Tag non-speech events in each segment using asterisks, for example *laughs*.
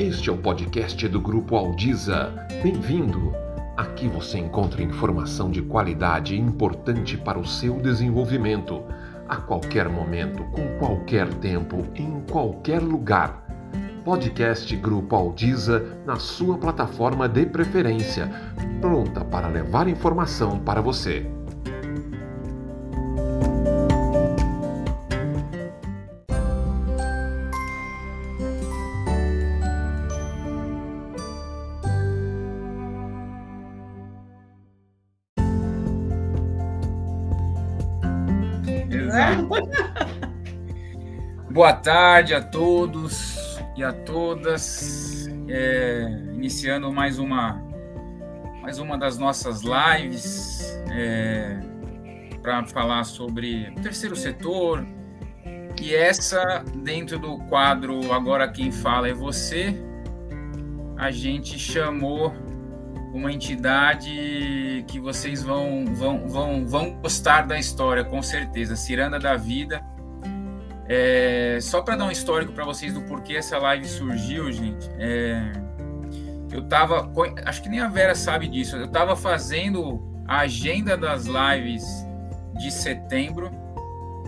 Este é o podcast do Grupo Aldiza. Bem-vindo! Aqui você encontra informação de qualidade importante para o seu desenvolvimento, a qualquer momento, com qualquer tempo, em qualquer lugar. Podcast Grupo Aldiza na sua plataforma de preferência, pronta para levar informação para você. Boa tarde a todos e a todas. É, iniciando mais uma mais uma das nossas lives é, para falar sobre o terceiro setor. E essa, dentro do quadro Agora Quem Fala é Você, a gente chamou uma entidade que vocês vão, vão, vão, vão gostar da história, com certeza. Ciranda da Vida é, só para dar um histórico para vocês do porquê essa live surgiu, gente. É, eu tava, acho que nem a Vera sabe disso. Eu tava fazendo a agenda das lives de setembro,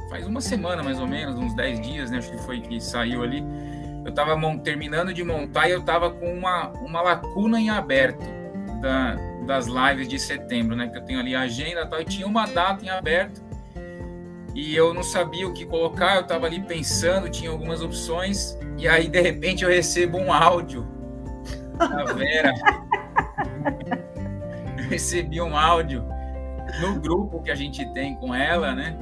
faz uma semana mais ou menos, uns 10 dias, né? Acho que foi que saiu ali. Eu tava terminando de montar e eu tava com uma, uma lacuna em aberto da, das lives de setembro, né? Que eu tenho ali a agenda e tal, e tinha uma data em aberto e eu não sabia o que colocar, eu estava ali pensando, tinha algumas opções, e aí de repente eu recebo um áudio da Vera. eu recebi um áudio no grupo que a gente tem com ela, né?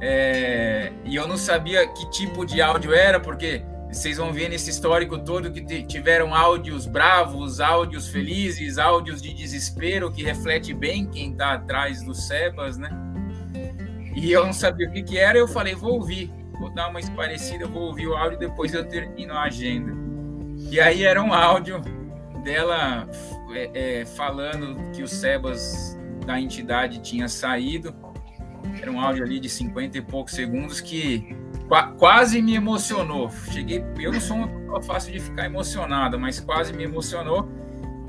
É, e eu não sabia que tipo de áudio era, porque vocês vão ver nesse histórico todo que tiveram áudios bravos, áudios felizes, áudios de desespero, que reflete bem quem está atrás do Sebas, né? E eu não sabia o que, que era, eu falei, vou ouvir, vou dar uma esparecida, vou ouvir o áudio, depois eu termino a agenda. E aí era um áudio dela é, é, falando que o Sebas da entidade tinha saído. Era um áudio ali de 50 e poucos segundos que quase me emocionou. Cheguei, eu não sou uma pessoa fácil de ficar emocionada, mas quase me emocionou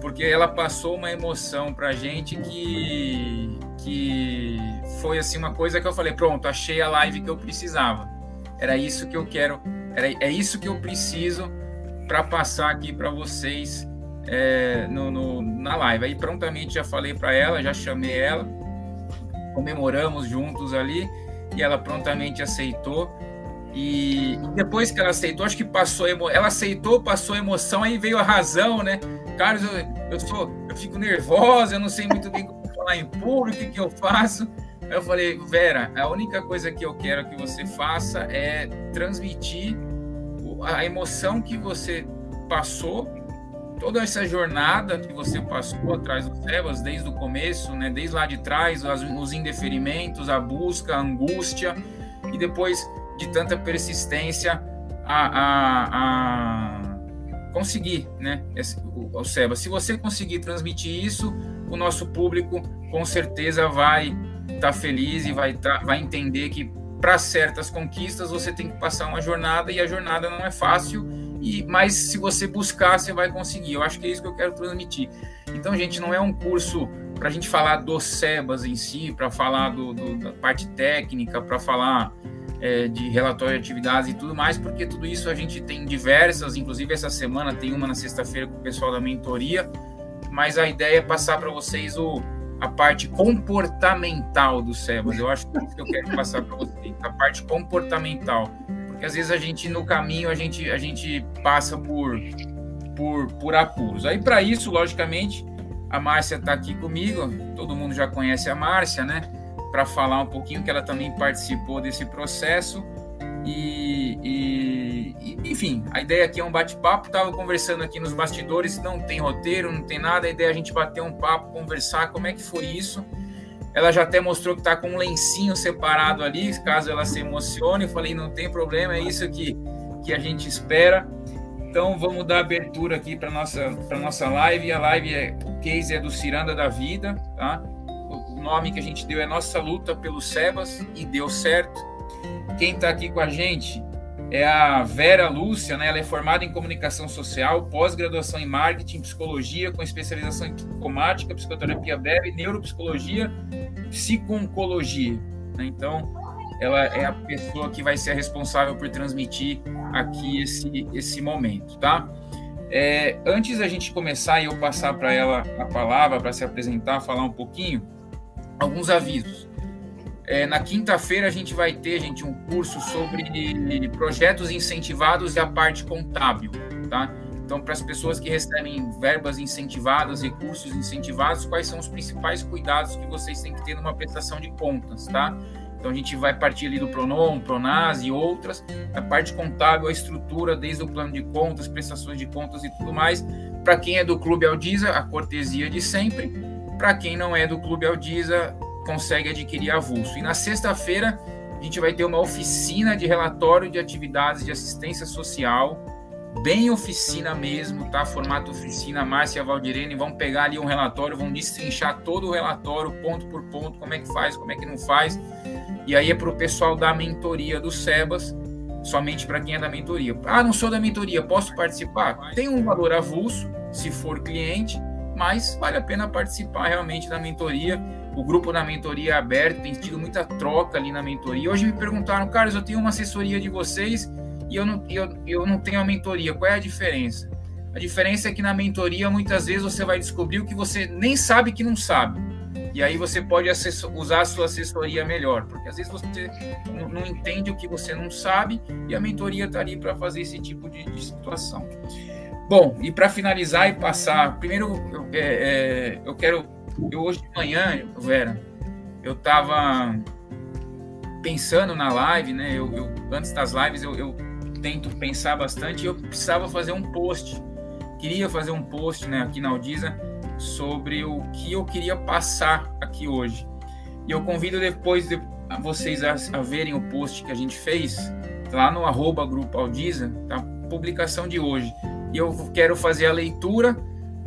porque ela passou uma emoção pra gente que que foi assim uma coisa que eu falei, pronto, achei a live que eu precisava. Era isso que eu quero, era, é isso que eu preciso para passar aqui para vocês é, no, no, na live. Aí prontamente já falei para ela, já chamei ela, comemoramos juntos ali e ela prontamente aceitou. E depois que ela aceitou, acho que passou ela aceitou, passou emoção, aí veio a razão, né? Carlos, eu, eu sou, eu fico nervosa, eu não sei muito bem como falar em público, o que eu faço. Eu falei, Vera, a única coisa que eu quero que você faça é transmitir a emoção que você passou, toda essa jornada que você passou atrás do Sebas, desde o começo, né, desde lá de trás, os indeferimentos, a busca, a angústia, e depois de tanta persistência, a, a, a conseguir, né, o, Sebas. Se você conseguir transmitir isso, o nosso público com certeza vai estar tá feliz e vai, tá, vai entender que para certas conquistas você tem que passar uma jornada e a jornada não é fácil, e mas se você buscar, você vai conseguir. Eu acho que é isso que eu quero transmitir. Então, gente, não é um curso para a gente falar do SEBAS em si, para falar do, do, da parte técnica, para falar é, de relatório de atividades e tudo mais, porque tudo isso a gente tem diversas, inclusive essa semana tem uma na sexta-feira com o pessoal da mentoria, mas a ideia é passar para vocês o, a parte comportamental do Sebas. Eu acho que é isso que eu quero passar para vocês, a parte comportamental. Porque às vezes a gente, no caminho, a gente, a gente passa por, por, por apuros. Aí, para isso, logicamente, a Márcia está aqui comigo, todo mundo já conhece a Márcia, né? Para falar um pouquinho que ela também participou desse processo. E, e, e, enfim, a ideia aqui é um bate-papo. Estava conversando aqui nos bastidores, não tem roteiro, não tem nada. A ideia é a gente bater um papo, conversar como é que foi isso. Ela já até mostrou que está com um lencinho separado ali, caso ela se emocione. Eu falei, não tem problema, é isso que, que a gente espera. Então vamos dar abertura aqui para nossa para nossa live. A live é o case é do Ciranda da Vida, tá? Nome que a gente deu é Nossa Luta pelo Sebas e deu certo. Quem está aqui com a gente é a Vera Lúcia, né? Ela é formada em comunicação social, pós-graduação em marketing, psicologia, com especialização em psicomática, psicoterapia breve, neuropsicologia, psico-oncologia. Né? Então, ela é a pessoa que vai ser responsável por transmitir aqui esse, esse momento, tá? É, antes da gente começar e eu passar para ela a palavra para se apresentar, falar um pouquinho, alguns avisos. É, na quinta-feira a gente vai ter, gente, um curso sobre projetos incentivados e a parte contábil, tá? Então, para as pessoas que recebem verbas incentivadas, recursos incentivados, quais são os principais cuidados que vocês têm que ter numa prestação de contas, tá? Então, a gente vai partir ali do Pronom, Pronaz e outras. A parte contábil, a estrutura, desde o plano de contas, prestações de contas e tudo mais. Para quem é do Clube Aldiza, a cortesia de sempre. Para quem não é do Clube Aldiza, consegue adquirir avulso. E na sexta-feira a gente vai ter uma oficina de relatório de atividades de assistência social, bem oficina mesmo, tá? Formato oficina, Márcia Valdirene vão pegar ali um relatório, vão destrinchar todo o relatório, ponto por ponto, como é que faz, como é que não faz. E aí é para o pessoal da mentoria do SEBAS, somente para quem é da mentoria. Ah, não sou da mentoria, posso participar? Tem um valor avulso, se for cliente, mas vale a pena participar realmente da mentoria o grupo da mentoria é aberto, tem tido muita troca ali na mentoria. Hoje me perguntaram, Carlos, eu tenho uma assessoria de vocês e eu não, eu, eu não tenho a mentoria. Qual é a diferença? A diferença é que na mentoria, muitas vezes, você vai descobrir o que você nem sabe que não sabe. E aí você pode usar a sua assessoria melhor, porque às vezes você não, não entende o que você não sabe e a mentoria está ali para fazer esse tipo de, de, situação. Bom, e para finalizar e passar, primeiro eu, é, é, eu quero eu hoje de manhã, Vera, eu estava pensando na live, né? Eu, eu antes das lives eu, eu, tento pensar bastante e eu precisava fazer um post. Queria fazer um post, né, aqui na Aldiza sobre o que eu queria passar aqui hoje. E eu convido depois de vocês a, a verem o post que a gente fez lá no arroba grupo Aldiza, a publicação de hoje. E eu quero fazer a leitura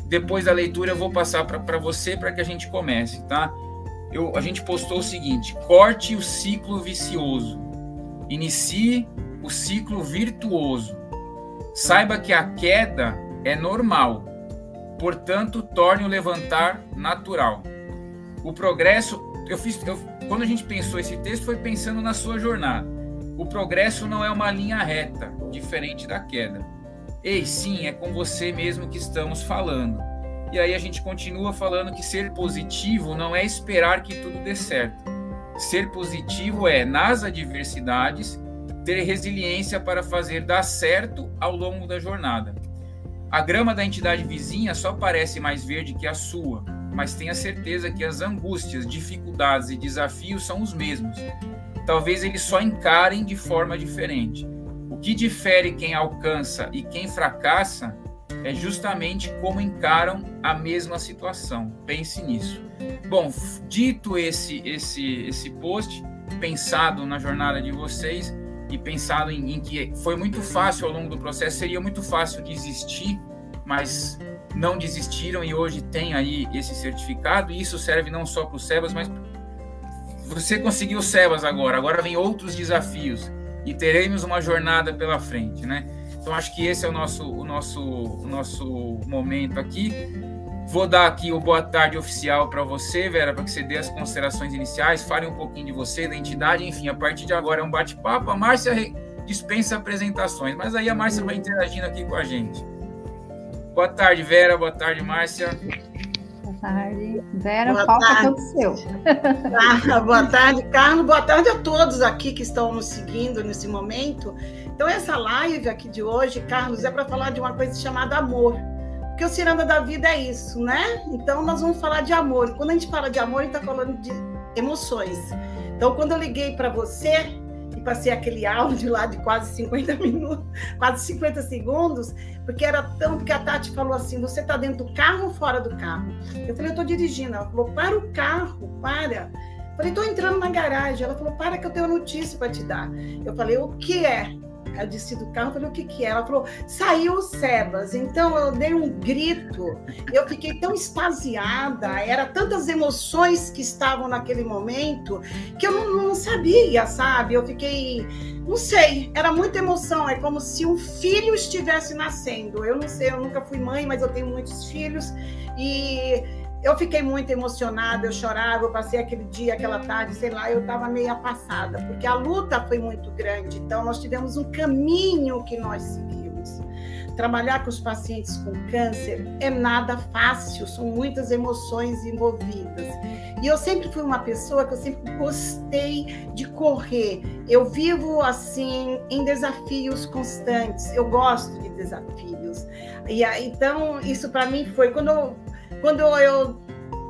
depois da leitura eu vou passar para você para que a gente comece, tá? Eu, a gente postou o seguinte: corte o ciclo vicioso, inicie o ciclo virtuoso. Saiba que a queda é normal, portanto, torne o levantar natural. O progresso, eu fiz, eu, quando a gente pensou esse texto, foi pensando na sua jornada. O progresso não é uma linha reta, diferente da queda Ei, sim, é com você mesmo que estamos falando. E aí a gente continua falando que ser positivo não é esperar que tudo dê certo. Ser positivo é, nas adversidades, ter resiliência para fazer dar certo ao longo da jornada. A grama da entidade vizinha só parece mais verde que a sua, mas tenha certeza que as angústias, dificuldades e desafios são os mesmos. Talvez eles só encarem de forma diferente. Que difere quem alcança e quem fracassa é justamente como encaram a mesma situação. Pense nisso. Bom, dito esse esse esse post, pensado na jornada de vocês e pensado em, em que foi muito fácil ao longo do processo, seria muito fácil desistir, mas não desistiram e hoje tem aí esse certificado. E isso serve não só para o Sebas, mas você conseguiu o Sebas agora. Agora vem outros desafios e teremos uma jornada pela frente, né? Então acho que esse é o nosso, o nosso, o nosso momento aqui. Vou dar aqui o boa tarde oficial para você, Vera, para que você dê as considerações iniciais, fale um pouquinho de você, da entidade, enfim, a partir de agora é um bate-papo. A Márcia dispensa apresentações, mas aí a Márcia vai interagindo aqui com a gente. Boa tarde, Vera, boa tarde, Márcia tarde. Vera, boa qual tarde. aconteceu? Ah, boa tarde, Carlos. Boa tarde a todos aqui que estão nos seguindo nesse momento. Então, essa live aqui de hoje, Carlos, é para falar de uma coisa chamada amor. Porque o Ciranda da Vida é isso, né? Então, nós vamos falar de amor. Quando a gente fala de amor, a gente está falando de emoções. Então, quando eu liguei para você, passei aquele áudio lá de quase 50 minutos, quase 50 segundos, porque era tão. Porque a Tati falou assim: você está dentro do carro ou fora do carro? Eu falei: eu estou dirigindo. Ela falou: para o carro, para. Eu falei: estou entrando na garagem. Ela falou: para que eu tenho notícia para te dar. Eu falei: o que é? Eu desci do carro, falei, o que que é? Ela falou, saiu o Sebas. Então eu dei um grito, eu fiquei tão extasiada, era tantas emoções que estavam naquele momento, que eu não, não sabia, sabe? Eu fiquei, não sei, era muita emoção, é como se um filho estivesse nascendo. Eu não sei, eu nunca fui mãe, mas eu tenho muitos filhos, e eu fiquei muito emocionada, eu chorava, eu passei aquele dia, aquela tarde, sei lá, eu estava meio passada, porque a luta foi muito grande. Então, nós tivemos um caminho que nós seguimos. Trabalhar com os pacientes com câncer é nada fácil, são muitas emoções envolvidas. E eu sempre fui uma pessoa que eu sempre gostei de correr. Eu vivo assim em desafios constantes. Eu gosto de desafios. E então isso para mim foi quando eu quando eu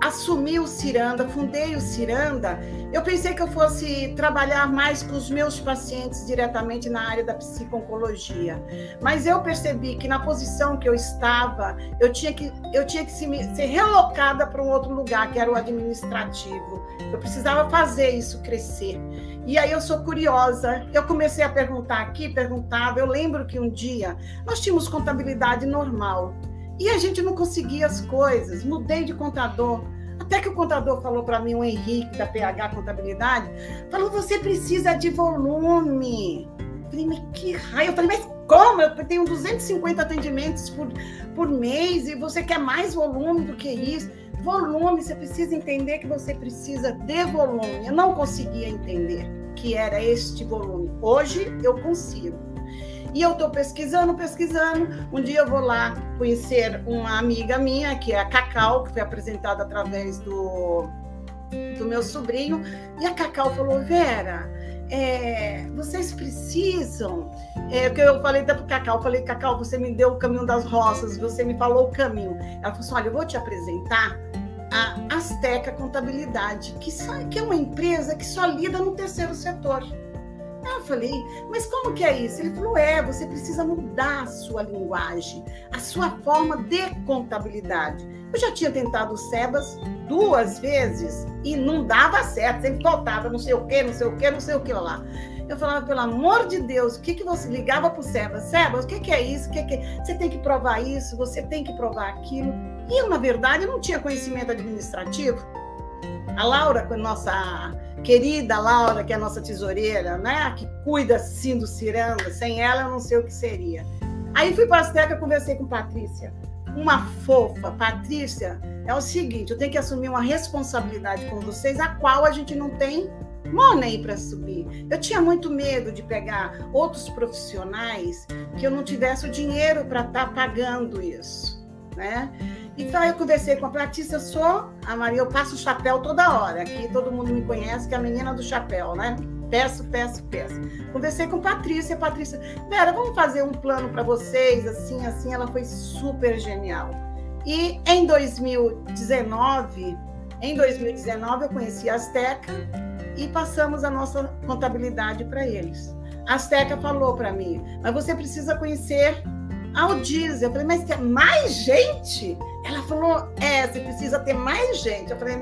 assumi o Ciranda, fundei o Ciranda, eu pensei que eu fosse trabalhar mais com os meus pacientes diretamente na área da psiconcologia. Mas eu percebi que na posição que eu estava, eu tinha que, eu tinha que ser relocada para um outro lugar, que era o administrativo. Eu precisava fazer isso crescer. E aí eu sou curiosa, eu comecei a perguntar aqui, perguntava. Eu lembro que um dia nós tínhamos contabilidade normal. E a gente não conseguia as coisas. Mudei de contador. Até que o contador falou para mim, o Henrique, da PH Contabilidade, falou: você precisa de volume. Eu falei, mas que raio? Eu falei, mas como? Eu tenho 250 atendimentos por, por mês e você quer mais volume do que isso? Volume, você precisa entender que você precisa de volume. Eu não conseguia entender que era este volume. Hoje eu consigo. E eu estou pesquisando, pesquisando. Um dia eu vou lá conhecer uma amiga minha, que é a Cacau, que foi apresentada através do, do meu sobrinho. E a Cacau falou: Vera, é, vocês precisam. É, que eu falei para Cacau, falei, Cacau, você me deu o caminho das roças, você me falou o caminho. Ela falou assim: olha, eu vou te apresentar a Azteca Contabilidade, que é uma empresa que só lida no terceiro setor. Eu falei, mas como que é isso? Ele falou, é, você precisa mudar a sua linguagem, a sua forma de contabilidade. Eu já tinha tentado o Sebas duas vezes e não dava certo, sempre faltava não sei o que, não sei o que, não sei o que lá. Eu falava, pelo amor de Deus, o que, que você ligava para o Sebas? Sebas, o que, que é isso? O que, que é? Você tem que provar isso, você tem que provar aquilo. E eu, na verdade, não tinha conhecimento administrativo. A Laura, nossa querida Laura, que é a nossa tesoureira, né? Que cuida assim do Ciranda, sem ela eu não sei o que seria. Aí fui para a Azteca, conversei com Patrícia. Uma fofa. Patrícia, é o seguinte, eu tenho que assumir uma responsabilidade com vocês, a qual a gente não tem money para subir. Eu tinha muito medo de pegar outros profissionais que eu não tivesse o dinheiro para estar tá pagando isso, né? Então eu conversei com a Patrícia, eu sou a Maria, eu passo o chapéu toda hora. Aqui todo mundo me conhece, que é a menina do chapéu, né? Peço, peço, peço. Conversei com Patrícia, Patrícia, Vera, vamos fazer um plano para vocês, assim, assim. Ela foi super genial. E em 2019, em 2019 eu conheci a Azteca e passamos a nossa contabilidade para eles. A Azteca falou para mim, mas você precisa conhecer ao diesel. Eu falei, mas quer mais gente? Ela falou, é, você precisa ter mais gente. Eu falei,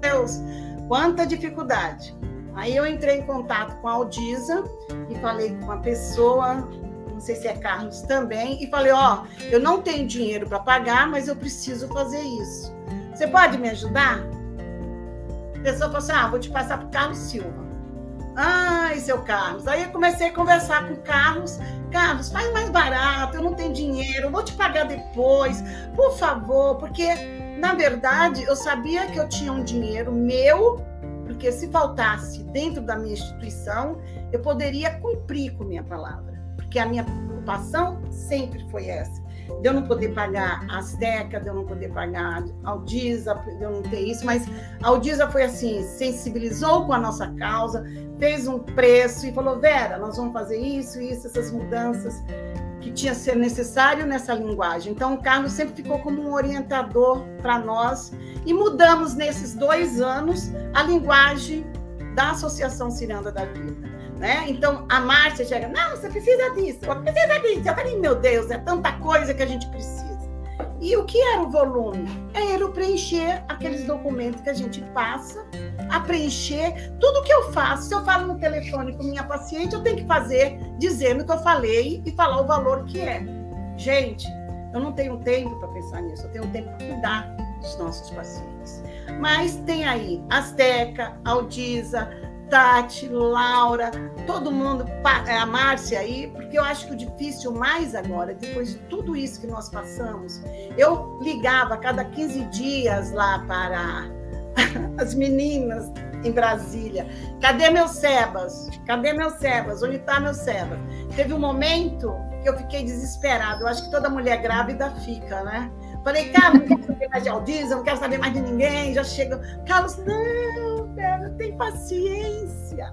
Deus, quanta dificuldade. Aí eu entrei em contato com a Aldisa e falei com uma pessoa, não sei se é Carlos também, e falei, ó, oh, eu não tenho dinheiro para pagar, mas eu preciso fazer isso. Você pode me ajudar? A pessoa falou assim, ah, vou te passar para o Carlos Silva. Ai, seu Carlos. Aí eu comecei a conversar com o Carlos. Carlos, faz mais barato, eu não tenho dinheiro, vou te pagar depois, por favor, porque na verdade eu sabia que eu tinha um dinheiro meu, porque se faltasse dentro da minha instituição, eu poderia cumprir com minha palavra, porque a minha preocupação sempre foi essa de eu não poder pagar as décadas, de eu não poder pagar a Aldisa, de eu não ter isso, mas a Aldisa foi assim, sensibilizou com a nossa causa, fez um preço e falou, Vera, nós vamos fazer isso, isso, essas mudanças que tinha ser necessário nessa linguagem. Então, o Carlos sempre ficou como um orientador para nós e mudamos nesses dois anos a linguagem da Associação Ciranda da Vida. Né? Então a Márcia chega, não, você precisa disso, precisa disso. Eu falei, meu Deus, é tanta coisa que a gente precisa. E o que era o volume? Era o preencher aqueles documentos que a gente passa, a preencher tudo que eu faço. Se eu falo no telefone com minha paciente, eu tenho que fazer dizendo que eu falei e falar o valor que é. Gente, eu não tenho tempo para pensar nisso, eu tenho tempo para cuidar dos nossos pacientes. Mas tem aí Azteca, Aldiza, Tati, Laura, todo mundo, é, a Márcia aí, porque eu acho que o difícil mais agora, depois de tudo isso que nós passamos, eu ligava a cada 15 dias lá para *laughs* as meninas em Brasília. Cadê meu Sebas? Cadê meu Sebas? Onde está meu Sebas? Teve um momento que eu fiquei desesperada. Eu acho que toda mulher grávida fica, né? Falei, Carlos, não quero saber mais de Aldiza, não quero saber mais de ninguém. Já chega. Carlos, não, Vera, tem paciência.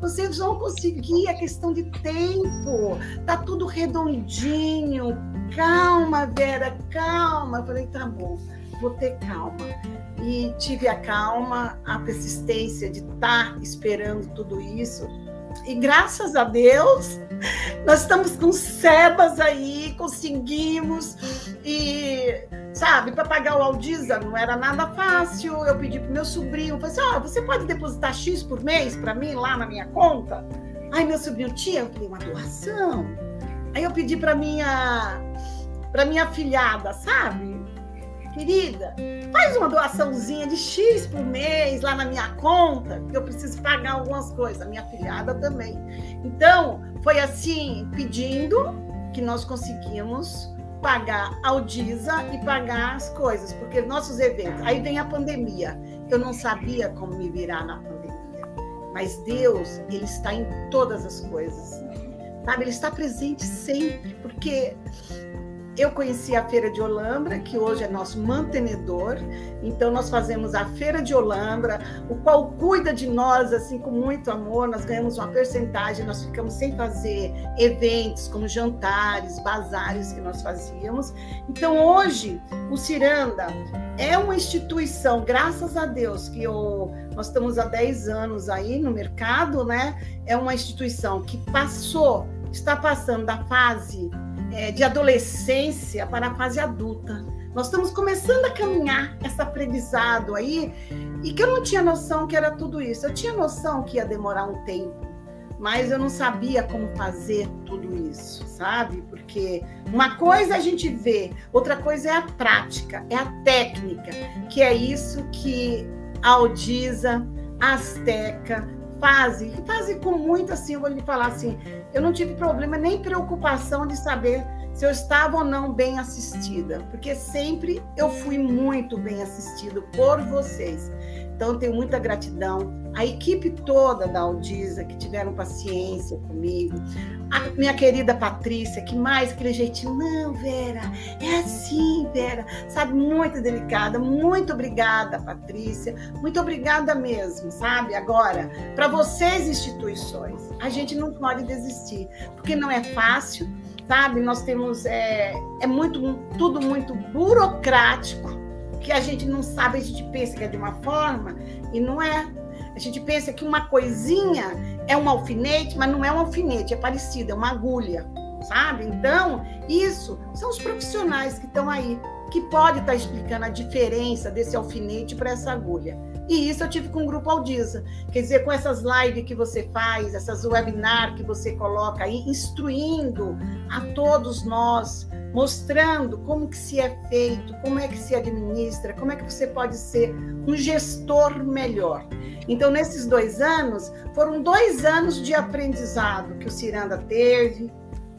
Vocês vão conseguir, é questão de tempo. Tá tudo redondinho. Calma, Vera, calma. Falei, tá bom, vou ter calma. E tive a calma, a persistência de estar tá esperando tudo isso e graças a Deus, nós estamos com sebas aí, conseguimos. E, sabe, para pagar o Aldiza não era nada fácil. Eu pedi para meu sobrinho, falei assim: oh, você pode depositar X por mês para mim lá na minha conta? Aí meu sobrinho, tia, eu falei, uma doação. Aí eu pedi para minha para minha filhada, sabe? querida, faz uma doaçãozinha de X por mês lá na minha conta, que eu preciso pagar algumas coisas, minha filhada também. Então, foi assim, pedindo que nós conseguimos pagar a Aldisa e pagar as coisas, porque nossos eventos. Aí vem a pandemia. Eu não sabia como me virar na pandemia. Mas Deus, Ele está em todas as coisas. Sabe? Ele está presente sempre, porque eu conheci a Feira de Olambra, que hoje é nosso mantenedor. Então, nós fazemos a Feira de Olambra, o qual cuida de nós assim com muito amor. Nós ganhamos uma percentagem, nós ficamos sem fazer eventos como jantares, bazares que nós fazíamos. Então, hoje, o Ciranda é uma instituição, graças a Deus, que eu, nós estamos há 10 anos aí no mercado, né? É uma instituição que passou, está passando da fase é, de adolescência para a fase adulta. Nós estamos começando a caminhar esse aprendizado aí, e que eu não tinha noção que era tudo isso. Eu tinha noção que ia demorar um tempo, mas eu não sabia como fazer tudo isso, sabe? Porque uma coisa a gente vê, outra coisa é a prática, é a técnica, que é isso que a Aldiza, a Azteca, fase, fase com muito assim, eu vou lhe falar assim, eu não tive problema nem preocupação de saber se eu estava ou não bem assistida, porque sempre eu fui muito bem assistido por vocês. Então, tenho muita gratidão. A equipe toda da Aldiza, que tiveram paciência comigo. A minha querida Patrícia, que mais aquele jeitinho. Não, Vera, é assim, Vera. Sabe, muito delicada. Muito obrigada, Patrícia. Muito obrigada mesmo, sabe? Agora, para vocês, instituições, a gente não pode desistir, porque não é fácil, sabe? Nós temos. É, é muito, tudo muito burocrático que a gente não sabe, a gente pensa que é de uma forma e não é. A gente pensa que uma coisinha é um alfinete, mas não é um alfinete, é parecido, é uma agulha, sabe? Então, isso são os profissionais que estão aí, que pode estar tá explicando a diferença desse alfinete para essa agulha. E isso eu tive com o Grupo Aldiza. Quer dizer, com essas lives que você faz, essas webinar que você coloca aí, instruindo a todos nós, mostrando como que se é feito, como é que se administra, como é que você pode ser um gestor melhor. Então, nesses dois anos, foram dois anos de aprendizado que o Ciranda teve,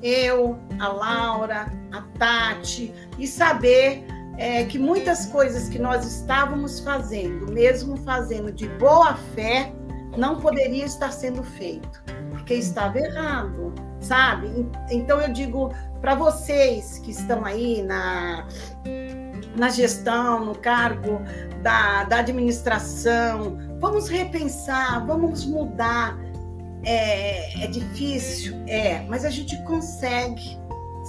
eu, a Laura, a Tati, e saber é, que muitas coisas que nós estávamos fazendo, mesmo fazendo de boa fé, não poderia estar sendo feito, porque estava errado, sabe? Então eu digo para vocês que estão aí na, na gestão, no cargo da, da administração, vamos repensar, vamos mudar. É, é difícil, é, mas a gente consegue,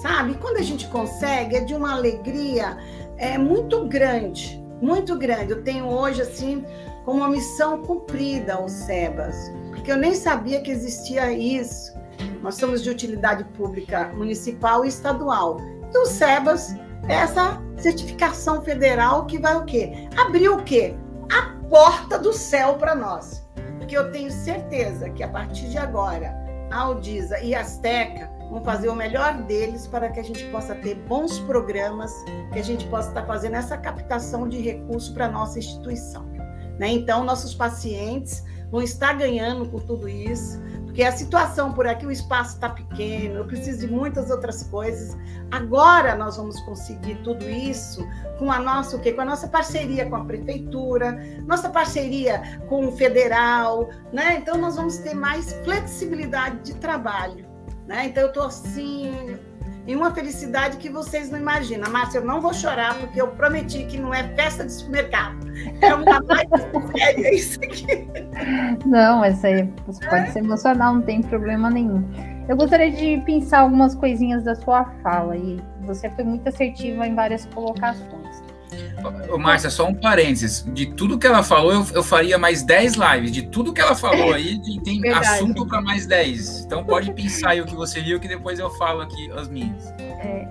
sabe? Quando a gente consegue, é de uma alegria é muito grande, muito grande. Eu tenho hoje, assim, como uma missão cumprida o SEBAS, porque eu nem sabia que existia isso. Nós somos de utilidade pública municipal e estadual. E o SEBAS essa certificação federal que vai o quê? Abrir o quê? A porta do céu para nós. Porque eu tenho certeza que a partir de agora, a Aldisa e a Azteca vão fazer o melhor deles para que a gente possa ter bons programas, que a gente possa estar fazendo essa captação de recursos para a nossa instituição. Né? Então, nossos pacientes vão estar ganhando por tudo isso, porque a situação por aqui, o espaço está pequeno, eu preciso de muitas outras coisas. Agora nós vamos conseguir tudo isso com a nossa o quê? Com a nossa parceria com a prefeitura, nossa parceria com o federal, né? Então nós vamos ter mais flexibilidade de trabalho, né? Então eu estou assim em uma felicidade que vocês não imaginam. Márcia, eu não vou chorar, porque eu prometi que não é festa de supermercado. É uma mais séria isso aqui. Não, essa aí pode se emocionar, não tem problema nenhum. Eu gostaria de pensar algumas coisinhas da sua fala, e você foi muito assertiva em várias colocações. Márcia, só um parênteses. De tudo que ela falou, eu, eu faria mais 10 lives. De tudo que ela falou aí, *laughs* tem Verdade. assunto para mais 10. Então pode pensar aí o que você viu, que depois eu falo aqui as minhas. É,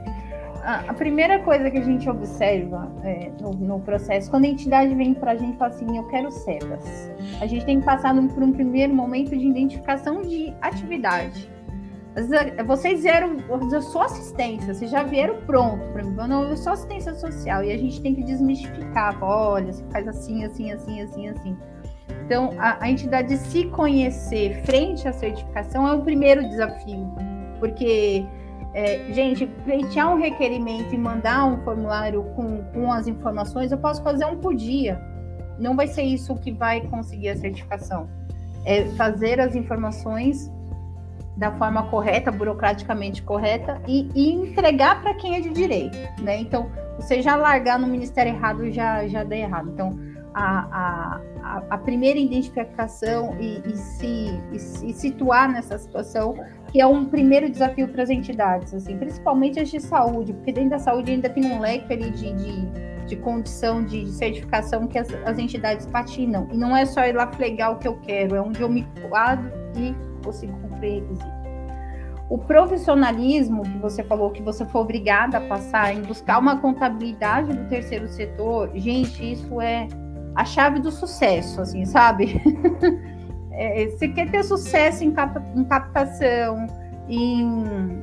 a, a, primeira coisa que a gente observa é, no, no, processo, quando a entidade vem para a gente e fala assim, eu quero SEBAS, a gente tem que passar por um primeiro momento de identificação de atividade. Vocês vieram, eu sou assistência, vocês já vieram pronto para mim. Não, eu sou assistência social e a gente tem que desmistificar. Olha, você faz assim, assim, assim, assim, assim. Então, a, a entidade se conhecer frente à certificação é o primeiro desafio, porque é, gente, pleitear um requerimento e mandar um formulário com, com as informações, eu posso fazer um por dia. Não vai ser isso que vai conseguir a certificação. É fazer as informações da forma correta, burocraticamente correta, e, e entregar para quem é de direito, né? Então, você já largar no ministério errado já, já dá errado. Então, a, a, a primeira identificação e, e, se, e, situar nessa situação, que é um primeiro desafio para as entidades, assim, principalmente as de saúde, porque dentro da saúde ainda tem um leque ali de, de, de condição de certificação que as, as entidades patinam. E não é só ir lá flegar o que eu quero, é onde eu me quadro e consigo cumprir requisito. O profissionalismo que você falou que você foi obrigada a passar em buscar uma contabilidade do terceiro setor, gente, isso é a chave do sucesso, assim, sabe? *laughs* é, você quer ter sucesso em, cap em captação, em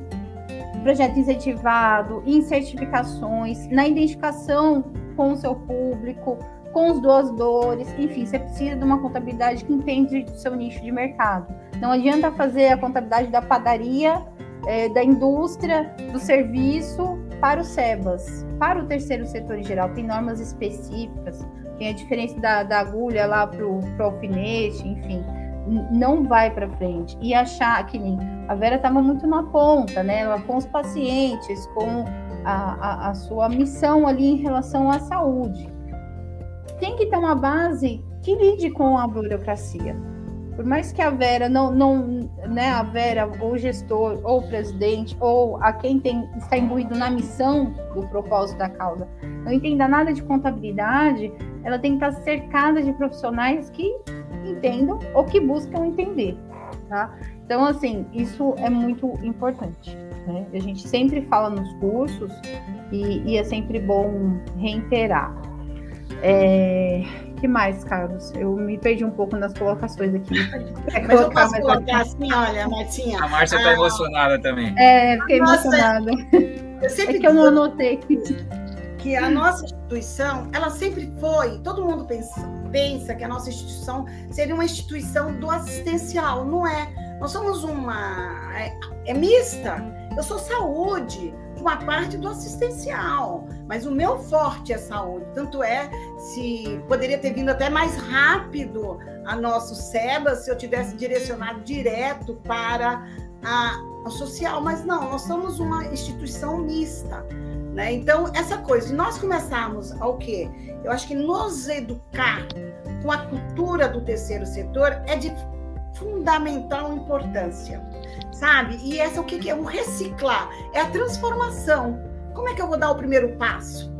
projeto incentivado, em certificações, na identificação com o seu público, com os doadores, enfim, você precisa de uma contabilidade que entende do seu nicho de mercado. Não adianta fazer a contabilidade da padaria, é, da indústria, do serviço para o SEBAS. Para o terceiro setor em geral, tem normas específicas, tem a diferença da, da agulha lá para o alfinete, enfim não vai para frente. E achar que nem a Vera estava muito na ponta, né? Ela com os pacientes, com a, a, a, sua missão ali em relação à saúde tem que ter uma base que lide com a burocracia. Por mais que a Vera não, não né, a Vera, ou gestor, ou presidente, ou a quem tem, está imbuído na missão do propósito da causa, não entenda nada de contabilidade, ela tem que estar cercada de profissionais que entendam ou que buscam entender, tá? Então, assim, isso é muito importante. Né? A gente sempre fala nos cursos e, e é sempre bom reiterar. É, que mais, Carlos? Eu me perdi um pouco nas colocações aqui. É, Mas eu posso colocar assim, olha, Martinha. A Márcia está ah, emocionada também. É, fiquei nossa, emocionada. Eu sempre é que eu não anotei. Que a nossa instituição, ela sempre foi, todo mundo pensa, pensa que a nossa instituição seria uma instituição do assistencial. Não é. Nós somos uma. É, é mista. Eu sou saúde, uma parte do assistencial, mas o meu forte é saúde. Tanto é, se poderia ter vindo até mais rápido a nosso SEBA se eu tivesse direcionado direto para a, a social, mas não, nós somos uma instituição mista. Né? Então, essa coisa nós começarmos ao quê? Eu acho que nos educar com a cultura do terceiro setor é de fundamental importância sabe? E essa o que, é? O reciclar, é a transformação. Como é que eu vou dar o primeiro passo?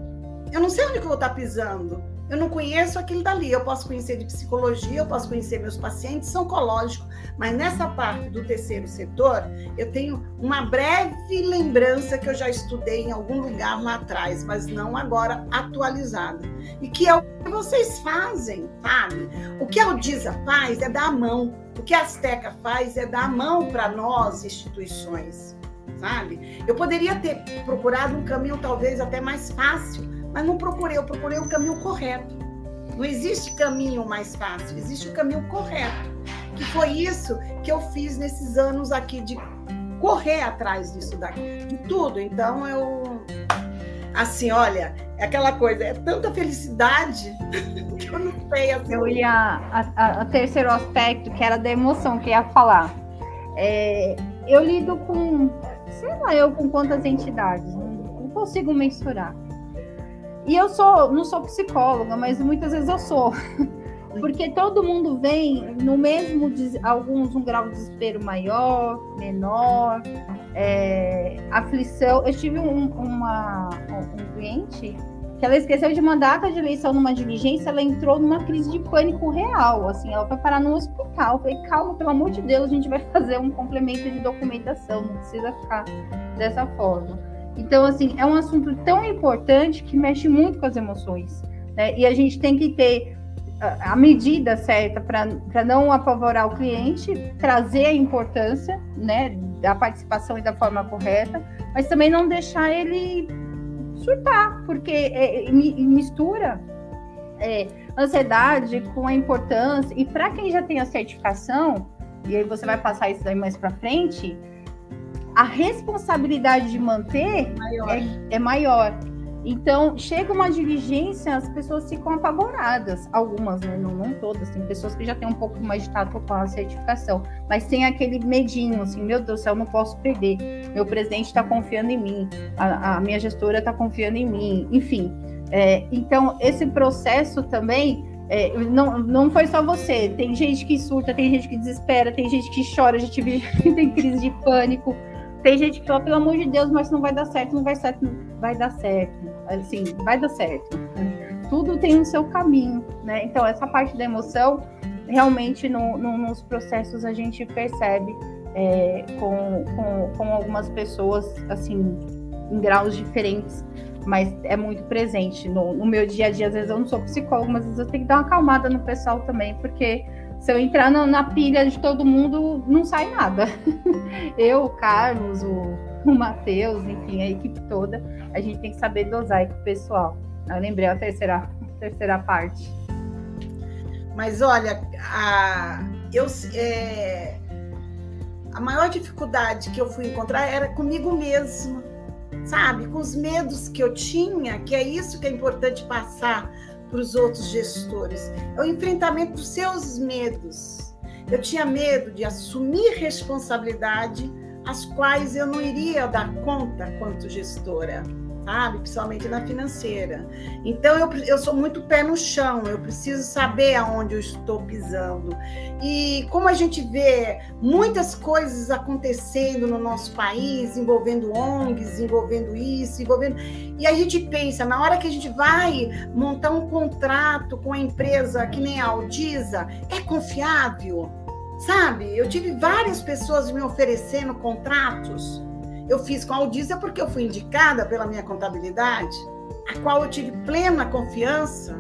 Eu não sei onde que eu vou estar pisando. Eu não conheço aquilo dali. Eu posso conhecer de psicologia, eu posso conhecer meus pacientes, oncológicos, mas nessa parte do terceiro setor, eu tenho uma breve lembrança que eu já estudei em algum lugar lá atrás, mas não agora atualizada. E que é o que vocês fazem, sabe? O que a Aldisa faz é dar a mão. O que a Azteca faz é dar a mão para nós, instituições, sabe? Eu poderia ter procurado um caminho talvez até mais fácil, mas não procurei, eu procurei o caminho correto. Não existe caminho mais fácil, existe o caminho correto. Que foi isso que eu fiz nesses anos aqui de correr atrás disso daqui, de tudo. Então eu assim, olha, aquela coisa, é tanta felicidade *laughs* que eu não sei assim. Eu ia a terceiro aspecto, que era da emoção que ia falar. É, eu lido com, sei lá, eu com quantas entidades, não, não consigo mensurar. E eu sou, não sou psicóloga, mas muitas vezes eu sou. *laughs* Porque todo mundo vem no mesmo, alguns um grau de desespero maior, menor, é, aflição. Eu tive um, uma, um cliente que ela esqueceu de uma data de eleição numa diligência, ela entrou numa crise de pânico real, assim, ela foi parar no hospital. Eu falei, calma, pelo amor de Deus, a gente vai *laughs* fazer um complemento de documentação, não precisa ficar dessa forma. Então, assim, é um assunto tão importante que mexe muito com as emoções. Né? E a gente tem que ter a medida certa para não apavorar o cliente, trazer a importância né, da participação e da forma correta, mas também não deixar ele surtar, porque é, mistura é, ansiedade com a importância. E para quem já tem a certificação, e aí você vai passar isso daí mais para frente, a responsabilidade de manter maior. É, é, maior. Então, chega uma diligência, as pessoas ficam apavoradas. Algumas, né? não, não todas. Tem pessoas que já têm um pouco mais de tato com a certificação, mas tem aquele medinho, assim, meu Deus do céu, não posso perder. Meu presidente está confiando em mim, a, a minha gestora está confiando em mim, enfim. É, então, esse processo também é, não, não foi só você. Tem gente que surta, tem gente que desespera, tem gente que chora, a gente *laughs* tem crise de pânico. Tem gente que fala, pelo amor de Deus, mas não vai dar certo, não vai certo, não vai dar certo. Assim, vai dar certo. Tudo tem o seu caminho, né? Então, essa parte da emoção, realmente, no, no, nos processos a gente percebe é, com, com, com algumas pessoas, assim, em graus diferentes, mas é muito presente no, no, meu dia a dia. Às vezes eu não sou psicóloga, mas às vezes eu tenho que dar uma acalmada no pessoal também, porque se eu entrar na, na pilha de todo mundo, não sai nada. *laughs* eu, o Carlos, o, o Matheus, enfim, a equipe toda, a gente tem que saber dosar com o pessoal. Eu lembrei a terceira, a terceira parte. Mas olha, a, eu, é, a maior dificuldade que eu fui encontrar era comigo mesma, sabe? Com os medos que eu tinha, que é isso que é importante passar para os outros gestores. É o enfrentamento dos seus medos. Eu tinha medo de assumir responsabilidade, as quais eu não iria dar conta quanto gestora sabe? Principalmente na financeira. Então, eu, eu sou muito pé no chão, eu preciso saber aonde eu estou pisando. E como a gente vê muitas coisas acontecendo no nosso país, envolvendo ONGs, envolvendo isso, envolvendo. E a gente pensa, na hora que a gente vai montar um contrato com a empresa que nem a Aldisa, é confiável? Sabe? Eu tive várias pessoas me oferecendo contratos eu fiz com a Aldisa porque eu fui indicada pela minha contabilidade, a qual eu tive plena confiança.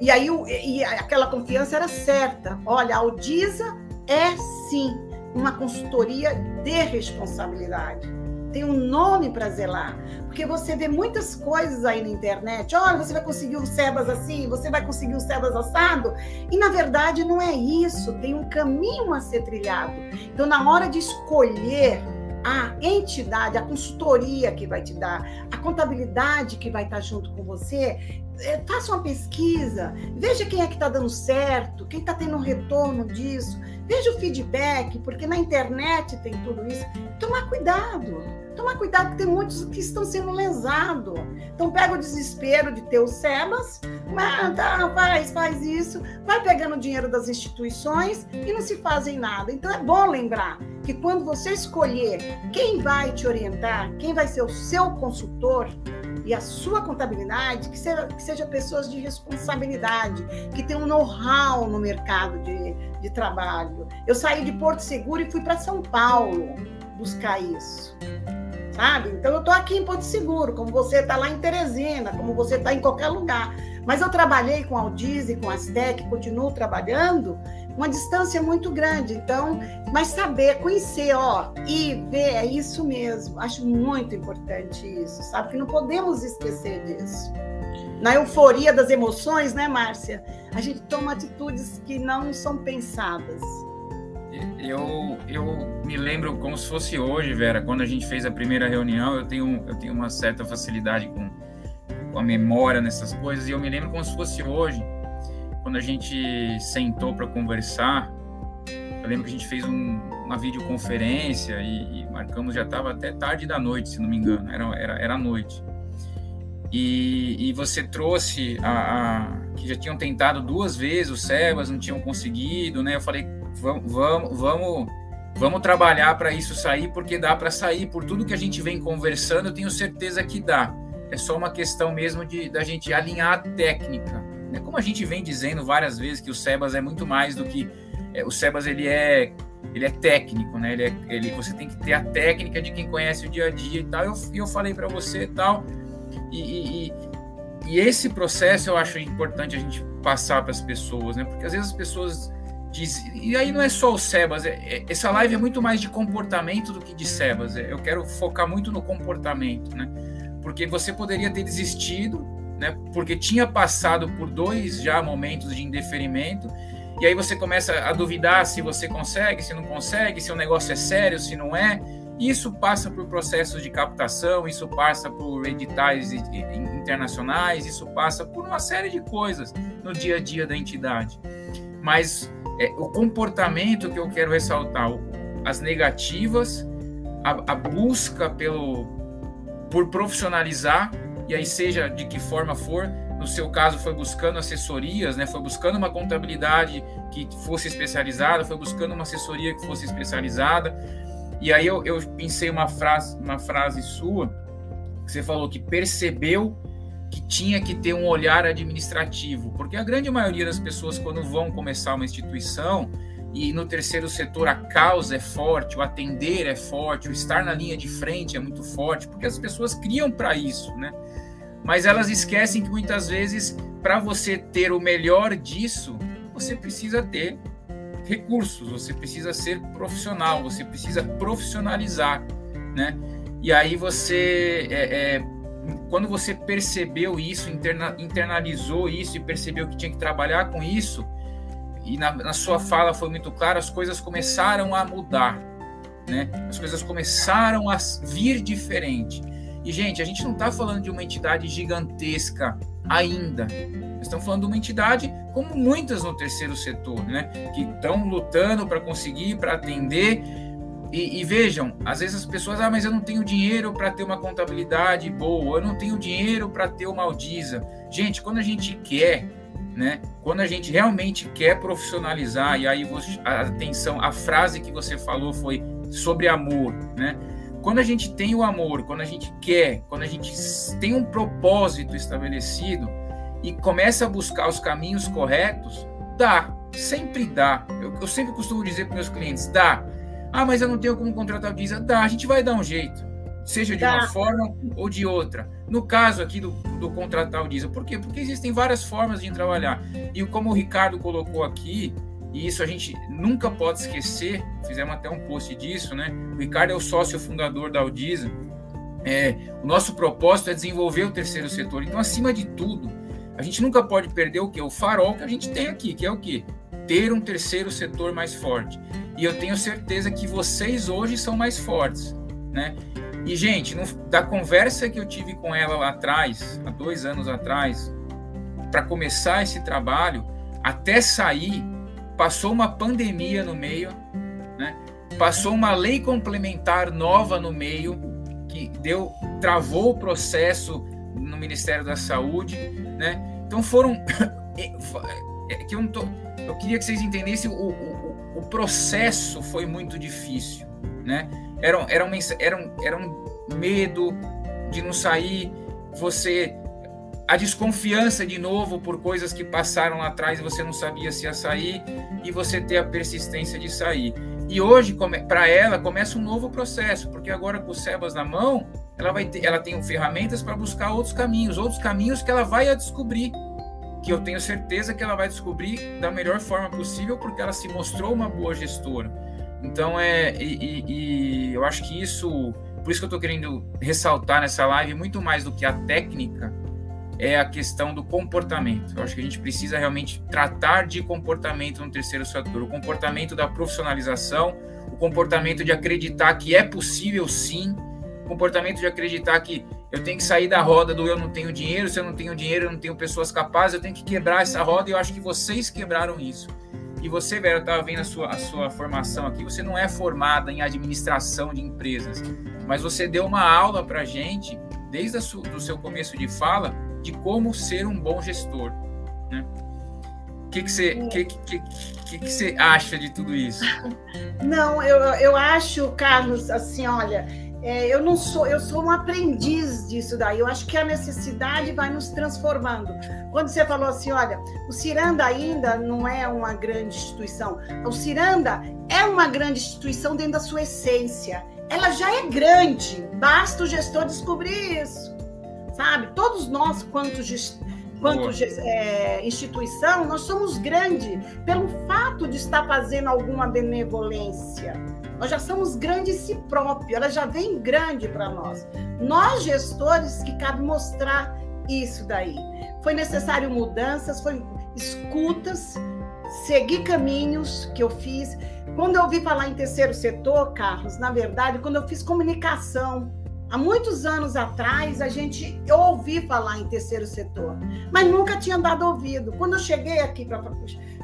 E aí e aquela confiança era certa. Olha, a Aldisa é sim uma consultoria de responsabilidade. Tem um nome para zelar. Porque você vê muitas coisas aí na internet. Olha, você vai conseguir os cebas assim, você vai conseguir os cebas assado. E na verdade não é isso. Tem um caminho a ser trilhado. Então, na hora de escolher a entidade, a consultoria que vai te dar, a contabilidade que vai estar junto com você, é, faça uma pesquisa, veja quem é que está dando certo, quem está tendo um retorno disso, veja o feedback, porque na internet tem tudo isso. Tomar cuidado, tomar cuidado que tem muitos que estão sendo lesados. Então pega o desespero de ter os SEBAS, manda, faz, faz isso, vai pegando o dinheiro das instituições e não se fazem nada. Então é bom lembrar que quando você escolher quem vai te orientar, quem vai ser o seu consultor, e a sua contabilidade, que seja, que seja pessoas de responsabilidade, que tenham um know-how no mercado de, de trabalho. Eu saí de Porto Seguro e fui para São Paulo buscar isso. Sabe? Então eu estou aqui em Porto Seguro, como você está lá em Teresina, como você está em qualquer lugar. Mas eu trabalhei com a Aldiz e com a Astec, continuo trabalhando, uma distância muito grande. Então, mas saber, conhecer, ó, e ver, é isso mesmo. Acho muito importante isso, sabe? Que não podemos esquecer disso. Na euforia das emoções, né, Márcia? A gente toma atitudes que não são pensadas. Eu, eu me lembro como se fosse hoje, Vera, quando a gente fez a primeira reunião, eu tenho, eu tenho uma certa facilidade com, com a memória nessas coisas, e eu me lembro como se fosse hoje, quando a gente sentou para conversar, eu lembro que a gente fez um, uma videoconferência e, e marcamos, já estava até tarde da noite, se não me engano, era, era, era noite. E, e você trouxe a, a, que já tinham tentado duas vezes o Sebas, não tinham conseguido, né? Eu falei, vamos, vamos, vamos, vamos trabalhar para isso sair, porque dá para sair. Por tudo que a gente vem conversando, eu tenho certeza que dá. É só uma questão mesmo de da gente alinhar a técnica. É como a gente vem dizendo várias vezes que o Sebas é muito mais do que é, o Sebas ele é ele é técnico, né? Ele, é, ele você tem que ter a técnica de quem conhece o dia a dia e tal. E eu, eu falei para você e tal. E, e, e, esse processo eu acho importante a gente passar para as pessoas, né? Porque às vezes as pessoas dizem. E aí não é só o Sebas, é, é, essa live é muito mais de comportamento do que de Sebas. É, eu quero focar muito no comportamento, né? Porque você poderia ter desistido né? Porque tinha passado por dois já momentos de indeferimento, e aí você começa a duvidar se você consegue, se não consegue, se o negócio é sério, se não é. Isso passa por processos de captação, isso passa por editais internacionais, isso passa por uma série de coisas no dia a dia da entidade. Mas é, o comportamento que eu quero ressaltar, as negativas, a, a busca pelo por profissionalizar e aí seja de que forma for, no seu caso foi buscando assessorias, né? Foi buscando uma contabilidade que fosse especializada, foi buscando uma assessoria que fosse especializada. E aí eu, eu pensei uma frase, uma frase sua que você falou que percebeu que tinha que ter um olhar administrativo, porque a grande maioria das pessoas quando vão começar uma instituição e no terceiro setor a causa é forte, o atender é forte, o estar na linha de frente é muito forte, porque as pessoas criam para isso, né? mas elas esquecem que muitas vezes, para você ter o melhor disso, você precisa ter recursos, você precisa ser profissional, você precisa profissionalizar, né? E aí você, é, é, quando você percebeu isso, interna, internalizou isso e percebeu que tinha que trabalhar com isso, e na, na sua fala foi muito claro, as coisas começaram a mudar, né? As coisas começaram a vir diferente. E, gente, a gente não está falando de uma entidade gigantesca ainda. Estamos falando de uma entidade como muitas no terceiro setor, né? Que estão lutando para conseguir, para atender. E, e, vejam, às vezes as pessoas, ah, mas eu não tenho dinheiro para ter uma contabilidade boa, eu não tenho dinheiro para ter uma Aldisa. Gente, quando a gente quer, né? Quando a gente realmente quer profissionalizar, e aí você, atenção, a frase que você falou foi sobre amor, né? Quando a gente tem o amor, quando a gente quer, quando a gente tem um propósito estabelecido e começa a buscar os caminhos corretos, dá, sempre dá. Eu, eu sempre costumo dizer para meus clientes, dá. Ah, mas eu não tenho como contratar o Deezer. Dá, a gente vai dar um jeito, seja de dá. uma forma ou de outra. No caso aqui do, do contratar o Diesel, por quê? Porque existem várias formas de trabalhar. E como o Ricardo colocou aqui, e isso a gente nunca pode esquecer, fizemos até um post disso, né? O Ricardo é o sócio fundador da Audisa. É, o nosso propósito é desenvolver o terceiro setor. Então, acima de tudo, a gente nunca pode perder o que? O farol que a gente tem aqui, que é o que? Ter um terceiro setor mais forte. E eu tenho certeza que vocês hoje são mais fortes, né? E, gente, no, da conversa que eu tive com ela lá atrás, há dois anos atrás, para começar esse trabalho, até sair, passou uma pandemia no meio, né? passou uma lei complementar nova no meio, que deu travou o processo no Ministério da Saúde. Né? Então foram. *coughs* É, é que eu, não tô, eu queria que vocês entendessem o, o, o processo foi muito difícil. Né? Era, era, um, era, um, era um medo de não sair você a desconfiança de novo por coisas que passaram lá atrás e você não sabia se ia sair e você ter a persistência de sair. E hoje, para ela, começa um novo processo, porque agora com o Sebas na mão, ela vai ter, ela tem ferramentas para buscar outros caminhos, outros caminhos que ela vai descobrir, que eu tenho certeza que ela vai descobrir da melhor forma possível, porque ela se mostrou uma boa gestora. Então é, e, e, e eu acho que isso, por isso que eu estou querendo ressaltar nessa live muito mais do que a técnica, é a questão do comportamento. Eu acho que a gente precisa realmente tratar de comportamento no terceiro setor, o comportamento da profissionalização, o comportamento de acreditar que é possível sim, comportamento de acreditar que eu tenho que sair da roda do eu não tenho dinheiro, se eu não tenho dinheiro, eu não tenho pessoas capazes, eu tenho que quebrar essa roda e eu acho que vocês quebraram isso. E você, Vera, eu estava vendo a sua, a sua formação aqui, você não é formada em administração de empresas, mas você deu uma aula para gente, desde o seu começo de fala, de como ser um bom gestor. Né? Que, que, você, que, que, que, que você acha de tudo isso? *laughs* Não, eu, eu acho, Carlos, assim, olha, é, eu não sou, eu sou um aprendiz disso daí. Eu acho que a necessidade vai nos transformando. Quando você falou assim, olha, o Ciranda ainda não é uma grande instituição. O Ciranda é uma grande instituição dentro da sua essência. Ela já é grande, basta o gestor descobrir isso sabe? Todos nós, quanto, quanto é, instituição, nós somos grandes pelo fato de estar fazendo alguma benevolência. Nós já somos grandes em si próprio, ela já vem grande para nós. Nós, gestores, que cabe mostrar isso daí. Foi necessário mudanças, foi escutas, seguir caminhos que eu fiz. Quando eu ouvi falar em terceiro setor, Carlos, na verdade, quando eu fiz comunicação, Há muitos anos atrás, a gente ouvi falar em terceiro setor, mas nunca tinha dado ouvido. Quando eu cheguei aqui pra,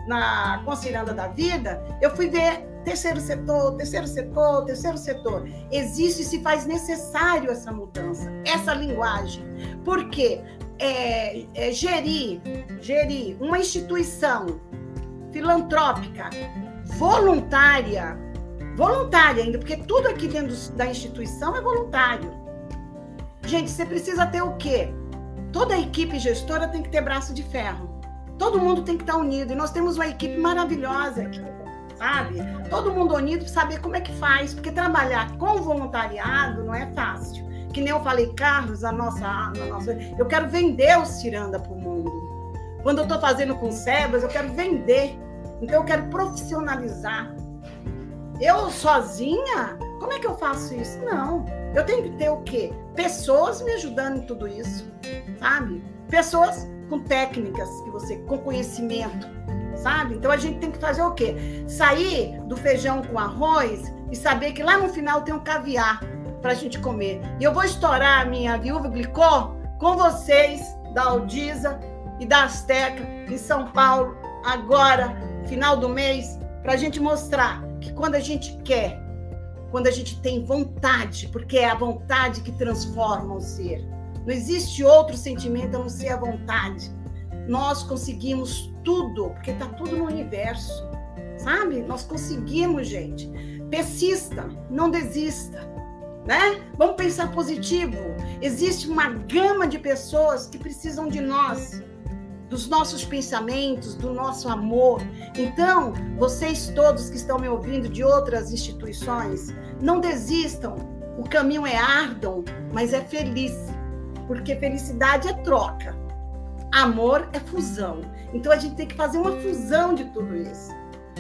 na Concilianda da Vida, eu fui ver terceiro setor, terceiro setor, terceiro setor. Existe e se faz necessário essa mudança, essa linguagem. Porque é, é, gerir, gerir uma instituição filantrópica, voluntária, Voluntária ainda, porque tudo aqui dentro da instituição é voluntário. Gente, você precisa ter o quê? Toda a equipe gestora tem que ter braço de ferro. Todo mundo tem que estar unido. E nós temos uma equipe maravilhosa aqui, sabe? Todo mundo unido para saber como é que faz, porque trabalhar com voluntariado não é fácil. Que nem eu falei, Carlos, a nossa, a nossa eu quero vender o Ciranda para o mundo. Quando eu estou fazendo com Sebas, eu quero vender. Então eu quero profissionalizar. Eu sozinha? Como é que eu faço isso? Não. Eu tenho que ter o quê? Pessoas me ajudando em tudo isso, sabe? Pessoas com técnicas que você, com conhecimento, sabe? Então a gente tem que fazer o quê? Sair do feijão com arroz e saber que lá no final tem um caviar para a gente comer. E eu vou estourar a minha viúva glicó com vocês da Aldiza e da Azteca em São Paulo agora, final do mês, para a gente mostrar que quando a gente quer, quando a gente tem vontade, porque é a vontade que transforma o ser. Não existe outro sentimento a não ser a vontade. Nós conseguimos tudo, porque está tudo no universo. Sabe? Nós conseguimos, gente. Persista, não desista. Né? Vamos pensar positivo. Existe uma gama de pessoas que precisam de nós dos nossos pensamentos, do nosso amor. Então, vocês todos que estão me ouvindo de outras instituições, não desistam. O caminho é árduo, mas é feliz, porque felicidade é troca. Amor é fusão. Então a gente tem que fazer uma fusão de tudo isso.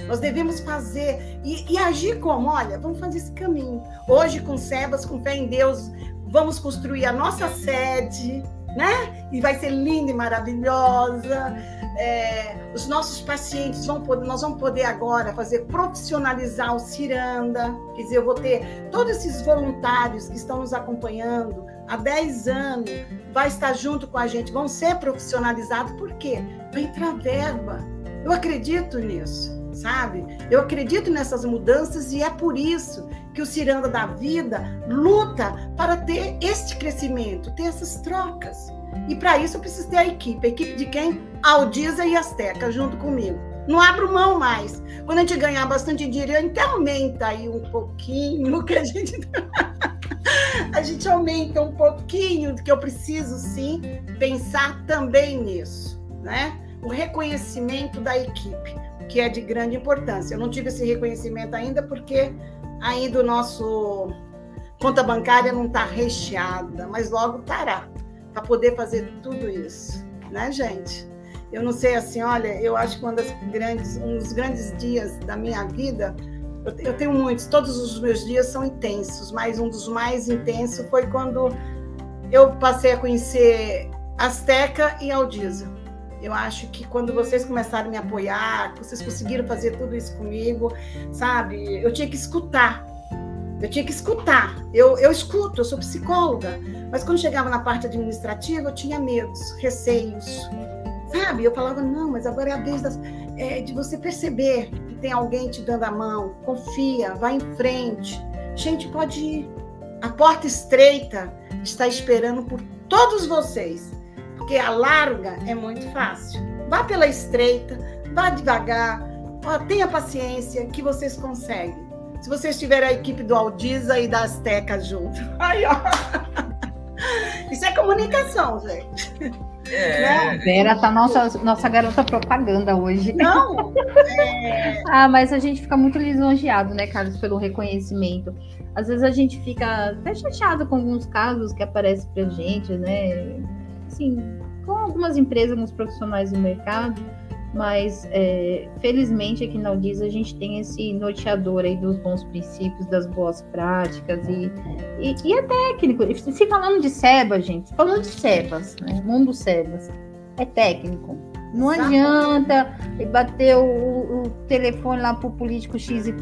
Nós devemos fazer e, e, agir como? Olha, vamos fazer esse caminho. Hoje, com Sebas, com fé em Deus, vamos construir a nossa sede, né? E vai ser linda e maravilhosa. É, os nossos pacientes vão poder, nós vamos poder agora fazer profissionalizar o Ciranda. Quer dizer, eu vou ter todos esses voluntários que estão nos acompanhando há 10 anos, vai estar junto com a gente, vão ser profissionalizados, por quê? Vai entrar verba. Eu acredito nisso sabe? Eu acredito nessas mudanças e é por isso que o Ciranda da Vida luta para ter este crescimento, ter essas trocas. E para isso eu preciso ter a equipe. A equipe de quem? Aldiza e Azteca, junto comigo. Não abro mão mais. Quando a gente ganhar bastante dinheiro, a gente aumenta aí um pouquinho que a gente. *laughs* a gente aumenta um pouquinho, que eu preciso sim pensar também nisso, né? O reconhecimento da equipe, que é de grande importância. Eu não tive esse reconhecimento ainda porque ainda o nosso conta bancária não está recheada, mas logo estará para poder fazer tudo isso, né, gente? Eu não sei assim, olha, eu acho que uma das grandes, um dos grandes dias da minha vida, eu, eu tenho muitos, todos os meus dias são intensos, mas um dos mais intensos foi quando eu passei a conhecer Azteca e Aldiza. Eu acho que quando vocês começaram a me apoiar, vocês conseguiram fazer tudo isso comigo, sabe? Eu tinha que escutar. Eu tinha que escutar. Eu, eu escuto, eu sou psicóloga. Mas quando chegava na parte administrativa, eu tinha medos, receios. Sabe? Eu falava, não, mas agora é a vez das, é, de você perceber que tem alguém te dando a mão. Confia, vai em frente. Gente, pode ir. A porta estreita está esperando por todos vocês. Porque a larga é muito fácil. Vá pela estreita, vá devagar, ó, tenha paciência que vocês conseguem. Se vocês tiverem a equipe do Aldiza e da Azteca junto. *laughs* Aí, ó. Isso é comunicação, gente. É. Vera tá nossa, nossa garota propaganda hoje. Não! *laughs* É... ah, mas a gente fica muito lisonjeado, né, Carlos, pelo reconhecimento. Às vezes a gente fica até chateado com alguns casos que aparecem pra gente, né? Assim, com algumas empresas, alguns profissionais do mercado mas é, felizmente aqui na Udis a gente tem esse norteador aí dos bons princípios, das boas práticas e, e, e é técnico. Se falando de SEBA, gente, falando de SEBAS, né, mundo SEBAS, é técnico. Não adianta bater o, o telefone lá para o político XYZ,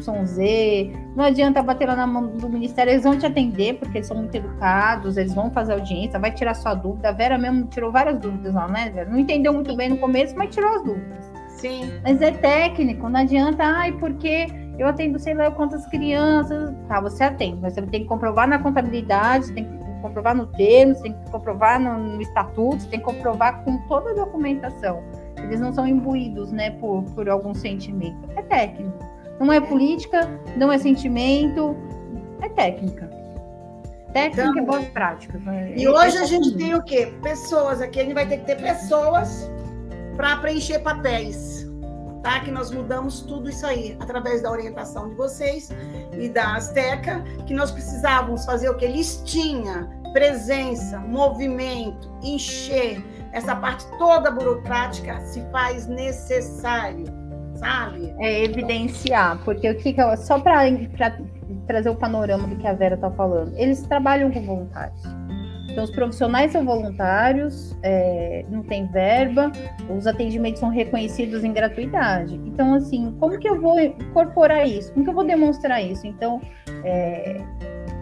não adianta bater lá na mão do ministério, eles vão te atender, porque eles são muito educados, eles vão fazer audiência, vai tirar sua dúvida. A Vera mesmo tirou várias dúvidas lá, né, Vera? Não entendeu muito bem no começo, mas tirou as dúvidas. Sim. Mas é técnico, não adianta, ai, porque eu atendo sei lá quantas crianças. Tá, você atende, mas você tem que comprovar na contabilidade, você tem que comprovar no termo, você tem que comprovar no, no estatuto, você tem que comprovar com toda a documentação. Eles não são imbuídos, né, por, por algum sentimento. É técnico. Não é política, não é sentimento, é técnica. Técnica então, e boas práticas. Né? E hoje a gente tem o quê? Pessoas aqui, a gente vai ter que ter pessoas para preencher papéis. Tá? Que nós mudamos tudo isso aí através da orientação de vocês e da Azteca, que nós precisávamos fazer o que? Listinha, presença, movimento, encher, essa parte toda burocrática se faz necessário, sabe? É evidenciar, porque o que, que só para trazer o panorama do que a Vera está falando, eles trabalham com voluntários. Então, os profissionais são voluntários, é, não tem verba, os atendimentos são reconhecidos em gratuidade. Então, assim, como que eu vou incorporar isso? Como que eu vou demonstrar isso? Então, é,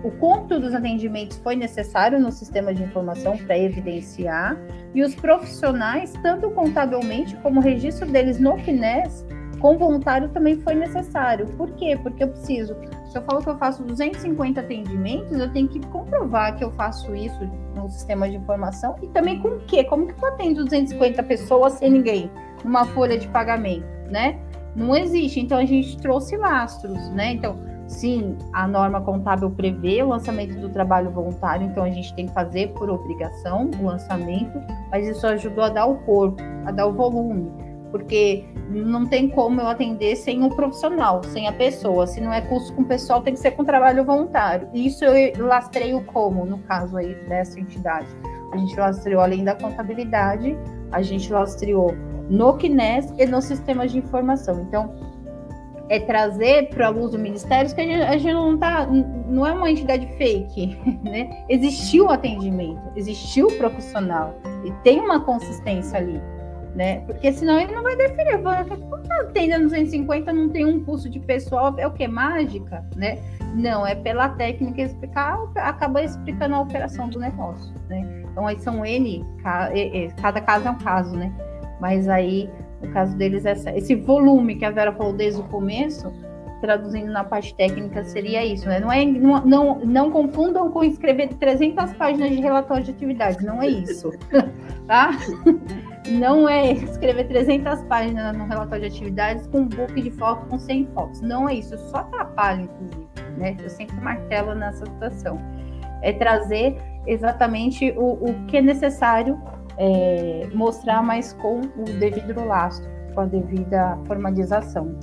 o cômputo dos atendimentos foi necessário no sistema de informação para evidenciar, e os profissionais, tanto contabilmente como o registro deles no FINES, com voluntário também foi necessário. Por quê? Porque eu preciso, se eu falo que eu faço 250 atendimentos, eu tenho que comprovar que eu faço isso no sistema de informação e também com o quê? Como que eu atendo 250 pessoas sem ninguém? Numa folha de pagamento, né? Não existe. Então a gente trouxe lastros, né? Então, Sim, a norma contábil prevê o lançamento do trabalho voluntário, então a gente tem que fazer por obrigação o lançamento, mas isso ajudou a dar o corpo, a dar o volume, porque não tem como eu atender sem o profissional, sem a pessoa. Se não é curso com o pessoal, tem que ser com trabalho voluntário. Isso eu lastreio como, no caso aí dessa entidade. A gente lastreou além da contabilidade, a gente lastreou no KNES e nos sistemas de informação. Então, é trazer para a luz do ministério que a gente, a gente, não tá, não é uma entidade fake, *laughs* né? Existiu o atendimento, existiu o profissional e tem uma consistência ali, né? Porque senão ele não vai defender. Como tá atendendo 250 não tem um curso de pessoal, é o que mágica, né? Não, é pela técnica explicar, acaba explicando a operação do negócio, né? Então aí são N, cada caso é um caso, né? Mas aí no caso deles, essa, esse volume que a Vera falou desde o começo, traduzindo na parte técnica, seria isso, né? Não, é, não, não, não confundam com escrever 300 páginas de relatório de atividades, não é isso, *laughs* tá? Não é escrever 300 páginas no relatório de atividades com um book de foto com 100 fotos, não é isso, só atrapalha, inclusive, né? Eu sempre martelo nessa situação. é trazer exatamente o, o que é necessário é, mostrar, mas com o devido lastro, com a devida formalização.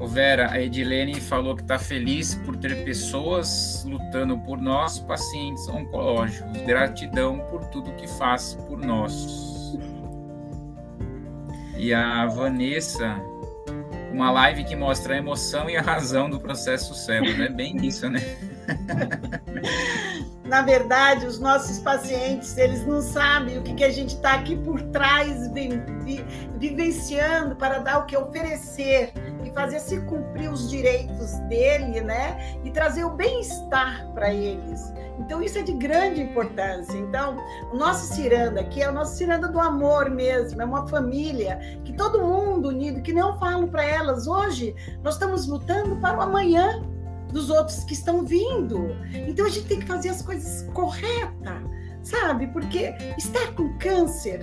O Vera, a Edilene falou que está feliz por ter pessoas lutando por nós, pacientes oncológicos. Gratidão por tudo que faz por nós. E a Vanessa, uma live que mostra a emoção e a razão do processo cérebro. É bem isso, né? Na verdade, os nossos pacientes, eles não sabem o que, que a gente está aqui por trás vi, vi, vivenciando para dar o que oferecer e fazer se cumprir os direitos dele, né? E trazer o bem-estar para eles. Então, isso é de grande importância. Então, o nosso ciranda aqui é o nosso ciranda do amor mesmo, é uma família que todo mundo unido, que eu falo para elas, hoje nós estamos lutando para o amanhã dos outros que estão vindo. Então, a gente tem que fazer as coisas corretas, sabe? Porque estar com câncer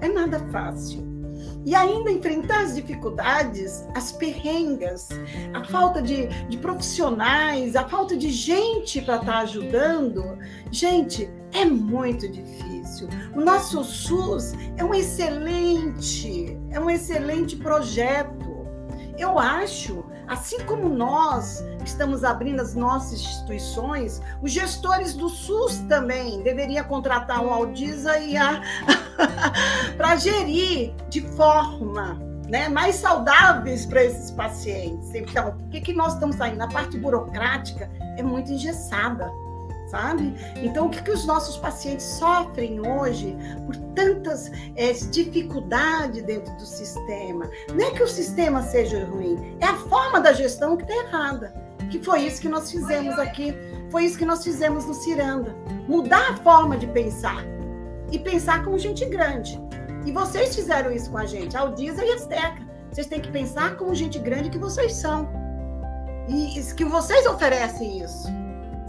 é nada fácil e ainda enfrentar as dificuldades, as perrengas, a falta de, de profissionais, a falta de gente para estar tá ajudando, gente, é muito difícil. O nosso SUS é um excelente, é um excelente projeto. Eu acho Assim como nós estamos abrindo as nossas instituições, os gestores do SUS também deveriam contratar um Aldisa e a *laughs* para gerir de forma né, mais saudáveis para esses pacientes. Então, o que, que nós estamos saindo? A parte burocrática é muito engessada sabe? Então, o que, que os nossos pacientes sofrem hoje por tantas é, dificuldades dentro do sistema? Não é que o sistema seja ruim, é a forma da gestão que está errada. Que foi isso que nós fizemos aqui, foi isso que nós fizemos no Ciranda. Mudar a forma de pensar e pensar como gente grande. E vocês fizeram isso com a gente, Aldisa e Azteca. Vocês têm que pensar como gente grande que vocês são. E que vocês oferecem isso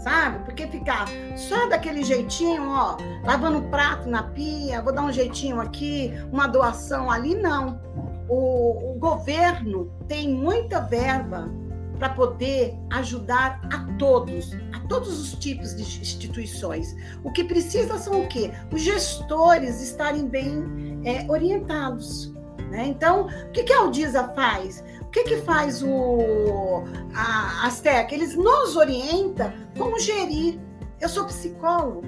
sabe? Porque ficar só daquele jeitinho, ó, lavando prato na pia, vou dar um jeitinho aqui, uma doação ali, não. O, o governo tem muita verba para poder ajudar a todos, a todos os tipos de instituições. O que precisa são o quê? Os gestores estarem bem é, orientados. Né? Então, o que, que a Aldisa faz? O que, que faz o a Azteca? Eles nos orientam como gerir. Eu sou psicólogo.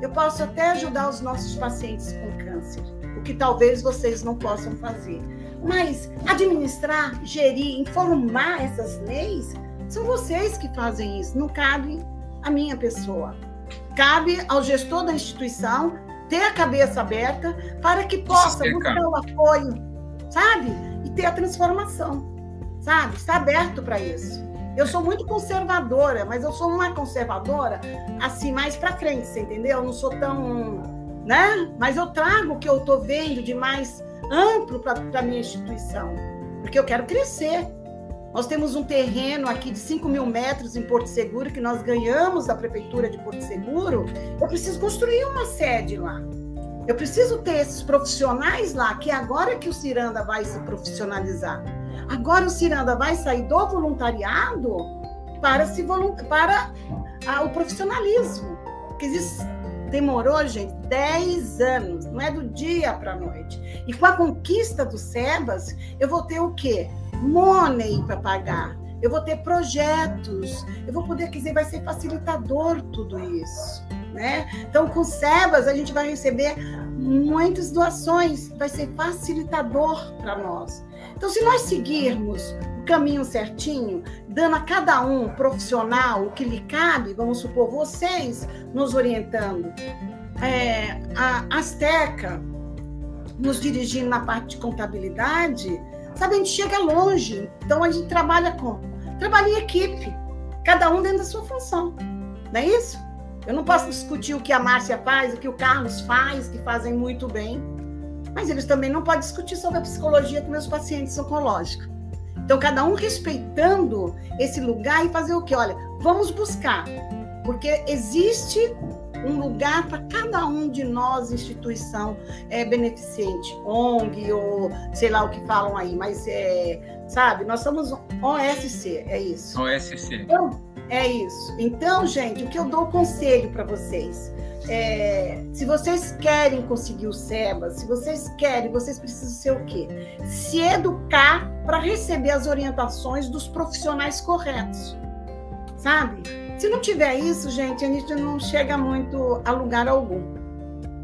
Eu posso até ajudar os nossos pacientes com câncer, o que talvez vocês não possam fazer. Mas administrar, gerir, informar essas leis, são vocês que fazem isso. Não cabe a minha pessoa. Cabe ao gestor da instituição ter a cabeça aberta para que possa buscar o apoio, sabe? Ter a transformação, sabe? Está aberto para isso. Eu sou muito conservadora, mas eu sou uma conservadora assim mais para frente, você entendeu? Eu não sou tão, né? Mas eu trago o que eu estou vendo de mais amplo para minha instituição, porque eu quero crescer. Nós temos um terreno aqui de 5 mil metros em Porto Seguro que nós ganhamos da prefeitura de Porto Seguro. Eu preciso construir uma sede lá. Eu preciso ter esses profissionais lá, que é agora que o Ciranda vai se profissionalizar. Agora o Ciranda vai sair do voluntariado para, se para o profissionalismo. Porque isso demorou, gente, 10 anos, não é do dia para a noite. E com a conquista do SEBAS, eu vou ter o quê? Money para pagar. Eu vou ter projetos, eu vou poder, quer dizer, vai ser facilitador tudo isso né? Então, com Sebas, a gente vai receber muitas doações, vai ser facilitador para nós. Então, se nós seguirmos o caminho certinho, dando a cada um profissional o que lhe cabe, vamos supor, vocês nos orientando, é, a Azteca nos dirigindo na parte de contabilidade, sabe, a gente chega longe. Então, a gente trabalha com? Trabalha em equipe, cada um dentro da sua função, não é isso? Eu não posso discutir o que a Márcia faz, o que o Carlos faz, que fazem muito bem, mas eles também não podem discutir sobre a psicologia com meus pacientes oncológicos. Então, cada um respeitando esse lugar e fazer o quê? Olha, vamos buscar, porque existe um lugar para cada um de nós, instituição é, beneficente, ONG ou sei lá o que falam aí, mas é, sabe, nós somos OSC, é isso. OSC. Então, É isso. Então, gente, o que eu dou conselho para vocês? É, se vocês querem conseguir o SEBA, se vocês querem, vocês precisam ser o quê? Se educar para receber as orientações dos profissionais corretos. Sabe? Se não tiver isso, gente, a gente não chega muito a lugar algum.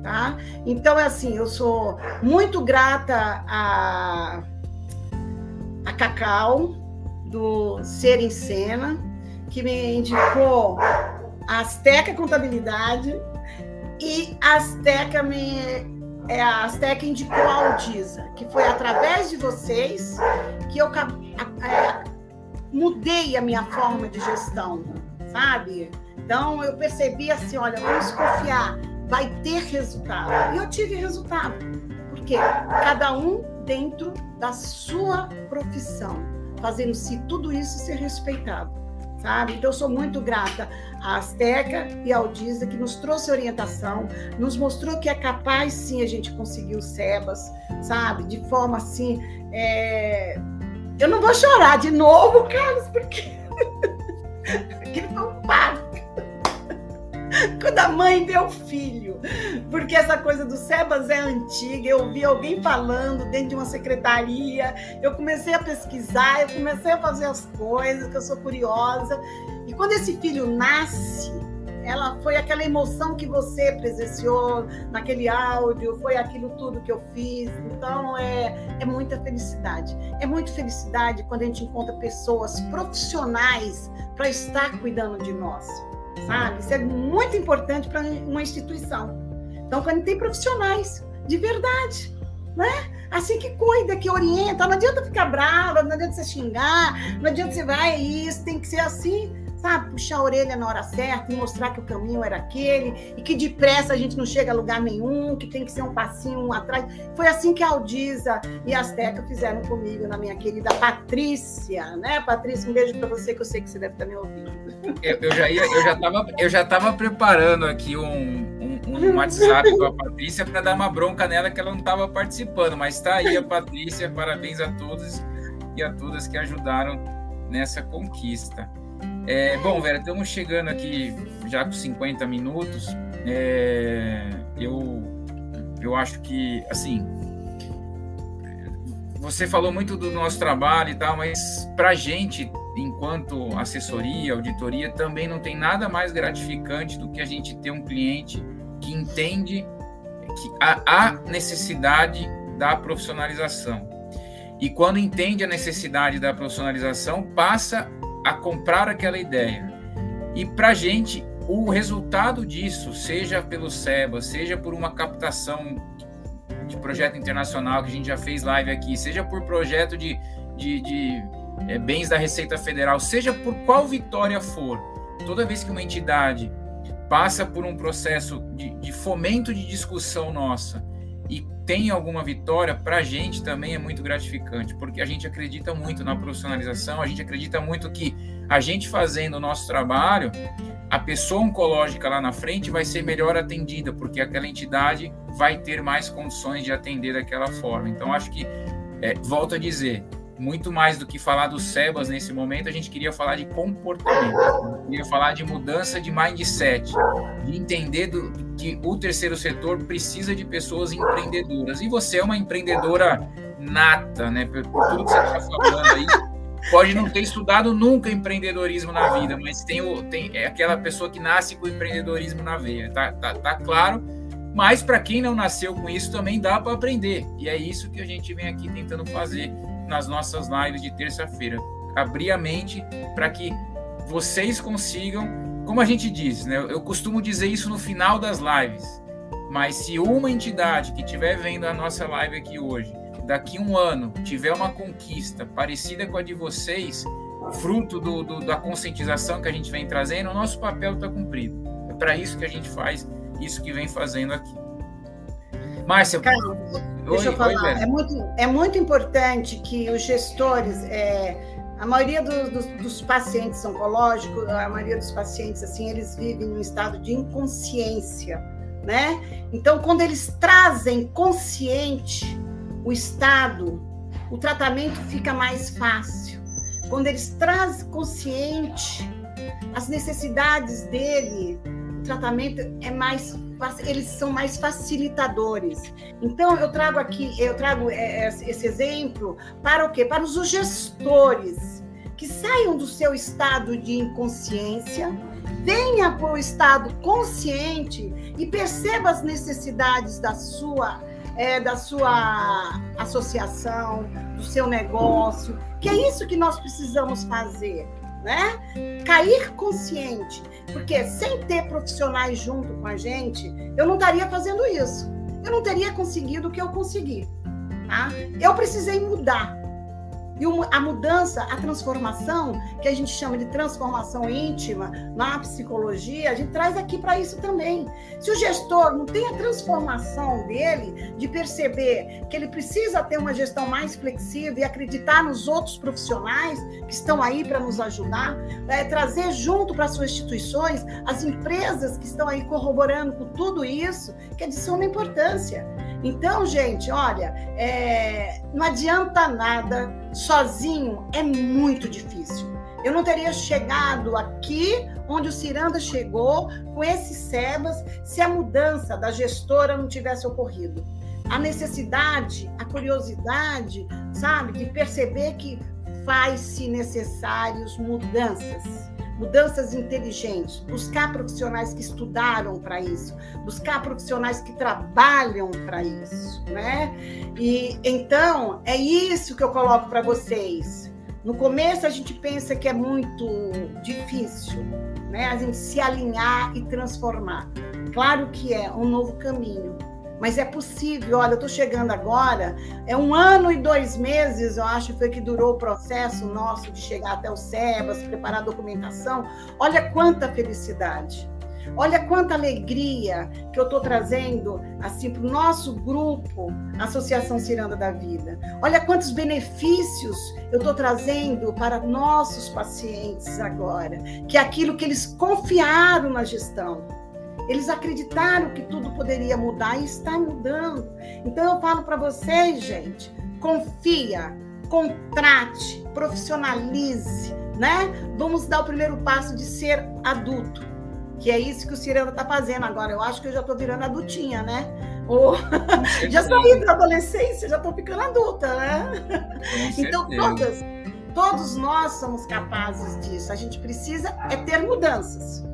Tá? Então, é assim, eu sou muito grata a, a Cacau, do Ser em Cena, que me indicou a Azteca Contabilidade e a Azteca me é, Azteca indicou a Aldisa, que foi através de vocês que eu é, mudei a minha forma de gestão, sabe? Então eu percebi assim, olha, vamos confiar, vai ter resultado. E eu tive resultado. Porque cada um dentro da sua profissão, fazendo-se tudo isso ser respeitado sabe? Então, eu sou muito grata à Azteca e ao Disa, que nos trouxe orientação, nos mostrou que é capaz, sim, a gente conseguir o SEBAS, sabe? De forma assim. É... Eu não vou chorar de novo, Carlos, porque. Aquele foi um. Quando a mãe deu filho. *laughs* Porque essa coisa do Sebas é antiga. Eu ouvi alguém falando dentro de uma secretaria. Eu comecei a pesquisar, eu comecei a fazer as coisas, que eu sou curiosa. E quando esse filho nasce, ela foi aquela emoção que você presenciou naquele áudio, foi aquilo tudo que eu fiz. Então é, é muita felicidade. É muita felicidade quando a gente encontra pessoas profissionais para estar cuidando de nós sabe? Isso é muito importante para uma instituição. Então, quando tem profissionais de verdade, né? Assim que cuida, que orienta, não adianta ficar brava, não adianta você xingar, não adianta você vai, isso tem que ser assim sabe? Puxar a orelha na hora certa e mostrar que o caminho era aquele e que depressa a gente não chega a lugar nenhum, que tem que ser um passinho um atrás. Foi assim que a Aldisa e a Azteca fizeram comigo, na minha querida Patrícia, né? Patrícia, um beijo para você que eu sei que você deve estar me ouvindo. Eu, eu já ia, eu já estava, eu já estava preparando aqui um, um WhatsApp com a Patrícia para dar uma bronca nela que ela não estava participando, mas está aí a Patrícia, parabéns a todos e a todas que ajudaram nessa conquista. É, bom, Vera, estamos chegando aqui já com 50 minutos. É, eu, eu acho que, assim, você falou muito do nosso trabalho e tal, mas para a gente, enquanto assessoria, auditoria, também não tem nada mais gratificante do que a gente ter um cliente que entende que há necessidade da profissionalização. E quando entende a necessidade da profissionalização, passa a comprar aquela ideia. E para a gente, o resultado disso, seja pelo SEBA, seja por uma captação de projeto internacional, que a gente já fez live aqui, seja por projeto de, de, de é, bens da Receita Federal, seja por qual vitória for, toda vez que uma entidade passa por um processo de, de fomento de discussão nossa e tem alguma vitória, para a gente também é muito gratificante, porque a gente acredita muito na profissionalização, a gente acredita muito que a gente fazendo o nosso trabalho, a pessoa oncológica lá na frente vai ser melhor atendida, porque aquela entidade vai ter mais condições de atender daquela forma. Então, acho que, é, volto a dizer, muito mais do que falar dos SEBAS nesse momento, a gente queria falar de comportamento, queria falar de mudança de mindset, de entender do, que o terceiro setor precisa de pessoas empreendedoras. E você é uma empreendedora nata, né? Por, por tudo que você está falando aí. Pode não ter estudado nunca empreendedorismo na vida, mas tem, o, tem é aquela pessoa que nasce com empreendedorismo na veia, tá, tá, tá claro? Mas para quem não nasceu com isso também dá para aprender. E é isso que a gente vem aqui tentando fazer nas nossas lives de terça-feira. Abrir a mente para que vocês consigam, como a gente diz, né? Eu costumo dizer isso no final das lives. Mas se uma entidade que estiver vendo a nossa live aqui hoje, daqui um ano, tiver uma conquista parecida com a de vocês, fruto do, do, da conscientização que a gente vem trazendo, o nosso papel está cumprido. É para isso que a gente faz isso que vem fazendo aqui. Márcia, deixa eu falar. Oi, é, muito, é muito importante que os gestores, é, a maioria do, do, dos pacientes oncológicos, a maioria dos pacientes, assim, eles vivem num estado de inconsciência, né? Então, quando eles trazem consciente o estado, o tratamento fica mais fácil. Quando eles trazem consciente as necessidades dele, o tratamento é mais eles são mais facilitadores. Então eu trago aqui, eu trago é, é, esse exemplo para o quê? Para os gestores que saiam do seu estado de inconsciência, venha para o estado consciente e perceba as necessidades da sua é, da sua associação, do seu negócio, que é isso que nós precisamos fazer né? Cair consciente, porque sem ter profissionais junto com a gente, eu não estaria fazendo isso. Eu não teria conseguido o que eu consegui, tá? Eu precisei mudar. E a mudança, a transformação, que a gente chama de transformação íntima na psicologia, a gente traz aqui para isso também. Se o gestor não tem a transformação dele, de perceber que ele precisa ter uma gestão mais flexível e acreditar nos outros profissionais que estão aí para nos ajudar, é, trazer junto para suas instituições as empresas que estão aí corroborando com tudo isso, que é de suma importância. Então, gente, olha, é, não adianta nada sozinho, é muito difícil. Eu não teria chegado aqui onde o Ciranda chegou com esses sebas se a mudança da gestora não tivesse ocorrido. A necessidade, a curiosidade, sabe, de perceber que faz-se necessários mudanças mudanças inteligentes, buscar profissionais que estudaram para isso, buscar profissionais que trabalham para isso, né? E então é isso que eu coloco para vocês. No começo a gente pensa que é muito difícil, né? A gente se alinhar e transformar. Claro que é um novo caminho, mas é possível. Olha, eu estou chegando agora, é um ano e dois meses, eu acho, foi que durou o processo nosso de chegar até o SEBAS, preparar a documentação. Olha quanta felicidade. Olha quanta alegria que eu estou trazendo assim para o nosso grupo, Associação Ciranda da Vida. Olha quantos benefícios eu estou trazendo para nossos pacientes agora, que é aquilo que eles confiaram na gestão. Eles acreditaram que tudo poderia mudar e está mudando. Então eu falo para vocês, gente, confia, contrate, profissionalize, né? Vamos dar o primeiro passo de ser adulto, que é isso que o Ciranda está fazendo agora. Eu acho que eu já estou virando adultinha, né? Ou... *laughs* já saí da adolescência, já estou ficando adulta, né? então todas, todos nós somos capazes disso. A gente precisa é ter mudanças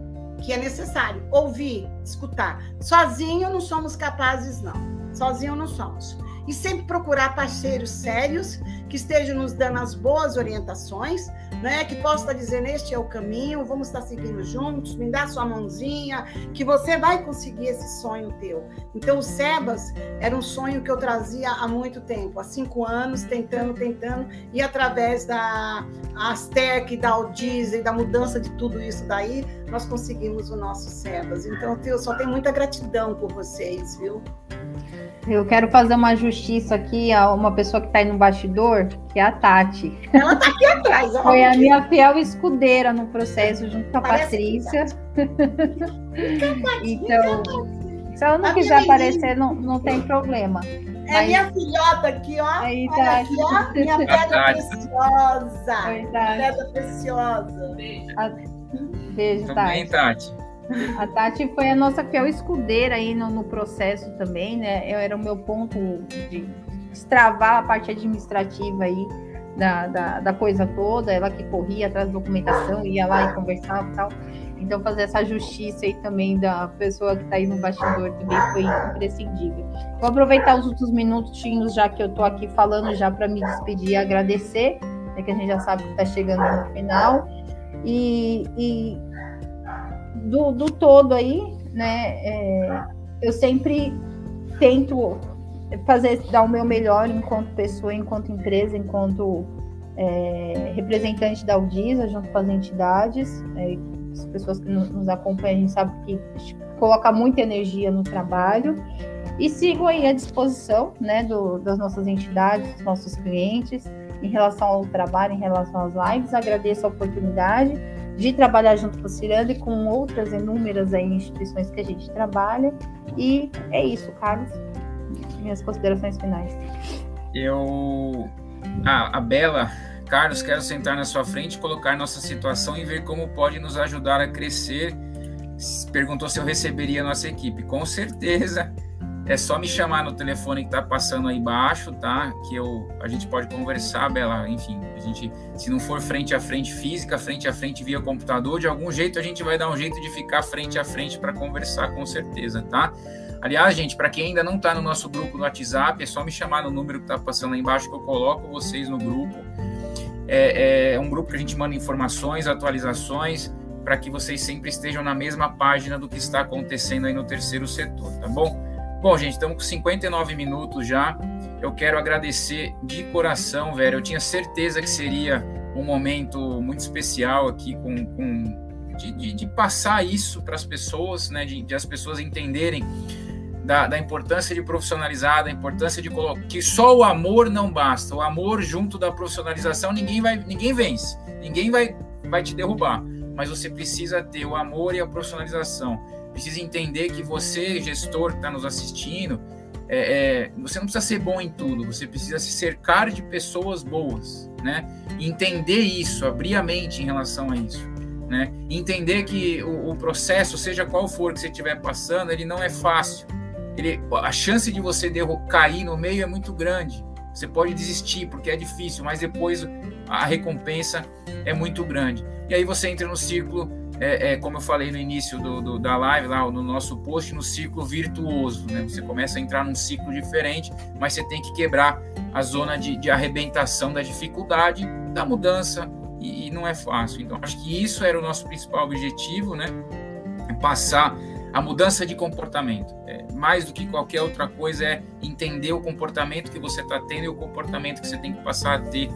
que é necessário ouvir, escutar. Sozinho não somos capazes, não. Sozinho não somos e sempre procurar parceiros sérios que estejam nos dando as boas orientações, né? Que possa estar dizendo este é o caminho, vamos estar seguindo juntos, me dá sua mãozinha, que você vai conseguir esse sonho teu. Então o Sebas era um sonho que eu trazia há muito tempo, há cinco anos, tentando, tentando, e através da Astec, da Aldiza e da mudança de tudo isso daí, nós conseguimos o nosso Sebas. Então eu só tenho muita gratidão por vocês, viu? Eu quero fazer uma justiça aqui a uma pessoa que está aí no bastidor, que é a Tati. Ela está aqui atrás. Foi a minha fiel escudeira no processo, junto com a Patrícia. *laughs* então, se ela não a quiser aparecer, não, não tem problema. É Mas... minha filhota aqui, ó. Aí, Olha Tati. aqui, ó. Minha *laughs* pedra preciosa. Oi, Pedra preciosa. Beijo. Beijo, Também, Tati. Tati. *laughs* A Tati foi a nossa fiel escudeira aí no, no processo também, né? Eu era o meu ponto de destravar a parte administrativa aí da, da, da, coisa toda, ela que corria atrás da documentação, ia lá e conversava e tal. Então, fazer essa justiça aí também da pessoa que está aí no bastidor também foi imprescindível. Vou aproveitar os últimos minutinhos, já que eu estou aqui falando, já para me despedir e agradecer, né, que a gente já sabe que está chegando no final. E, e do, do todo aí, né, é, eu sempre tento fazer, dar o meu melhor enquanto pessoa, enquanto empresa, enquanto é, representante da Audisa, junto com as entidades, é, as pessoas que nos acompanham, a gente sabe que coloca muita energia no trabalho. E sigo aí à disposição, né, do, das nossas entidades, dos nossos clientes, em relação ao trabalho, em relação às lives, agradeço a oportunidade de trabalhar junto com o Ciranda e com outras inúmeras instituições que a gente trabalha. E é isso, Carlos. Minhas considerações finais. Eu. Ah, a Bela Carlos, quero sentar na sua frente, colocar nossa situação e ver como pode nos ajudar a crescer. Perguntou se eu receberia a nossa equipe. Com certeza. É só me chamar no telefone que está passando aí embaixo, tá? Que eu, a gente pode conversar, Bela. Enfim, a gente, se não for frente a frente física, frente a frente via computador, de algum jeito a gente vai dar um jeito de ficar frente a frente para conversar, com certeza, tá? Aliás, gente, para quem ainda não está no nosso grupo no WhatsApp, é só me chamar no número que está passando aí embaixo que eu coloco vocês no grupo. É, é um grupo que a gente manda informações, atualizações, para que vocês sempre estejam na mesma página do que está acontecendo aí no terceiro setor, tá bom? Bom, gente, estamos com 59 minutos já. Eu quero agradecer de coração, velho. Eu tinha certeza que seria um momento muito especial aqui com, com de, de, de, passar isso para as pessoas, né? De, de, as pessoas entenderem da, da, importância de profissionalizar, da importância de colocar que só o amor não basta. O amor junto da profissionalização ninguém vai, ninguém vence, ninguém vai, vai te derrubar. Mas você precisa ter o amor e a profissionalização. Precisa entender que você, gestor que está nos assistindo, é, é, você não precisa ser bom em tudo. Você precisa se cercar de pessoas boas, né? Entender isso, abrir a mente em relação a isso. Né? Entender que o, o processo, seja qual for que você estiver passando, ele não é fácil ele, a chance de você cair no meio é muito grande. Você pode desistir porque é difícil, mas depois a recompensa é muito grande. E aí você entra no círculo, é, é, como eu falei no início do, do, da live, lá no nosso post, no ciclo virtuoso. Né? Você começa a entrar num ciclo diferente, mas você tem que quebrar a zona de, de arrebentação da dificuldade, da mudança, e, e não é fácil. Então, acho que isso era o nosso principal objetivo, né? Passar a mudança de comportamento. É, mais do que qualquer outra coisa é entender o comportamento que você está tendo e o comportamento que você tem que passar a ter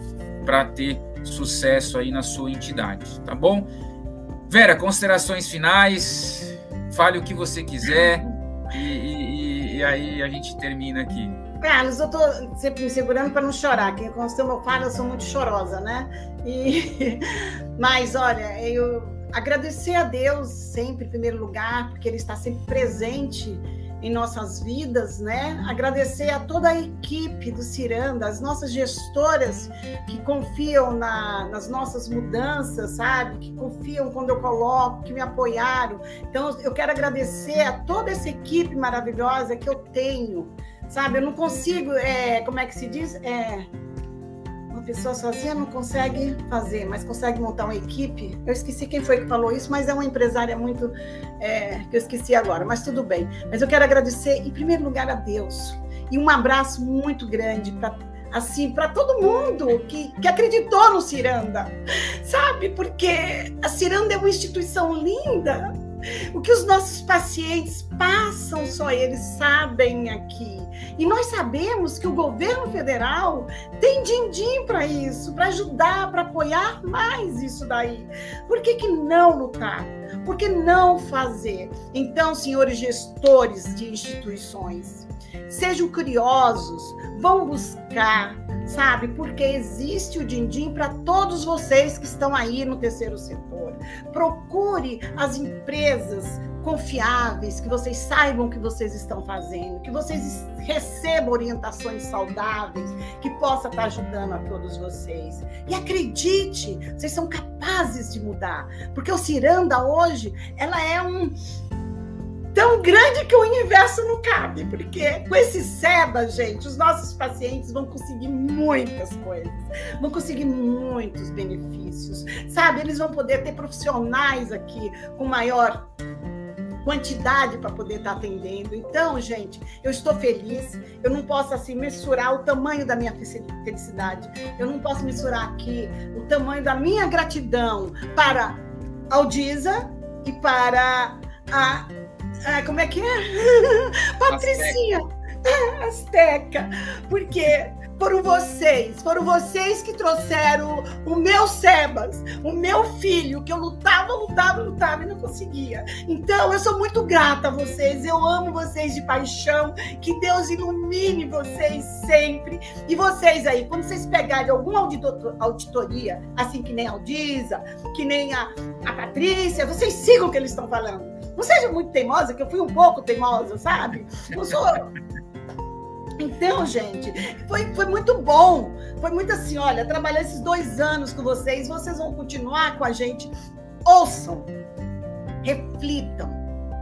para ter sucesso aí na sua entidade, tá bom? Vera, considerações finais, fale o que você quiser e, e, e aí a gente termina aqui. Carlos, eu estou sempre me segurando para não chorar, que quando eu falo eu sou muito chorosa, né? E... *laughs* Mas olha, eu agradecer a Deus sempre em primeiro lugar, porque Ele está sempre presente em nossas vidas, né? Agradecer a toda a equipe do Ciranda, as nossas gestoras que confiam na, nas nossas mudanças, sabe? Que confiam quando eu coloco, que me apoiaram. Então, eu quero agradecer a toda essa equipe maravilhosa que eu tenho, sabe? Eu não consigo, é, como é que se diz? É, pessoa sozinha não consegue fazer, mas consegue montar uma equipe. Eu esqueci quem foi que falou isso, mas é uma empresária muito é, que eu esqueci agora, mas tudo bem. Mas eu quero agradecer em primeiro lugar a Deus e um abraço muito grande para assim para todo mundo que, que acreditou no Ciranda, sabe? Porque a Ciranda é uma instituição linda. O que os nossos pacientes passam, só eles sabem aqui. E nós sabemos que o governo federal tem din-din para isso, para ajudar, para apoiar mais isso daí. Por que, que não lutar? Por que não fazer? Então, senhores gestores de instituições, sejam curiosos, vão buscar, sabe? Porque existe o din-din para todos vocês que estão aí no terceiro setor. Procure as empresas confiáveis, que vocês saibam o que vocês estão fazendo, que vocês recebam orientações saudáveis, que possa estar ajudando a todos vocês. E acredite, vocês são capazes de mudar, porque o Ciranda hoje, ela é um tão grande que o universo não cabe, porque com esse SEBA, gente, os nossos pacientes vão conseguir muitas coisas, vão conseguir muitos benefícios, sabe? Eles vão poder ter profissionais aqui com maior quantidade para poder estar tá atendendo. Então, gente, eu estou feliz. Eu não posso assim mensurar o tamanho da minha felicidade. Eu não posso mensurar aqui o tamanho da minha gratidão para a Aldisa e para a, a como é que é? *laughs* Patricinha. *laughs* Azteca. Porque foram vocês, foram vocês que trouxeram o meu Sebas, o meu filho, que eu lutava, lutava, lutava e não conseguia. Então, eu sou muito grata a vocês, eu amo vocês de paixão, que Deus ilumine vocês sempre. E vocês aí, quando vocês pegarem alguma auditoria, assim que nem a Aldisa, que nem a, a Patrícia, vocês sigam o que eles estão falando. Não seja muito teimosa, que eu fui um pouco teimosa, sabe? Não sou Então, gente, foi, foi muito bom. Foi muito assim, olha, trabalhar esses dois anos com vocês, vocês vão continuar com a gente. Ouçam, reflitam,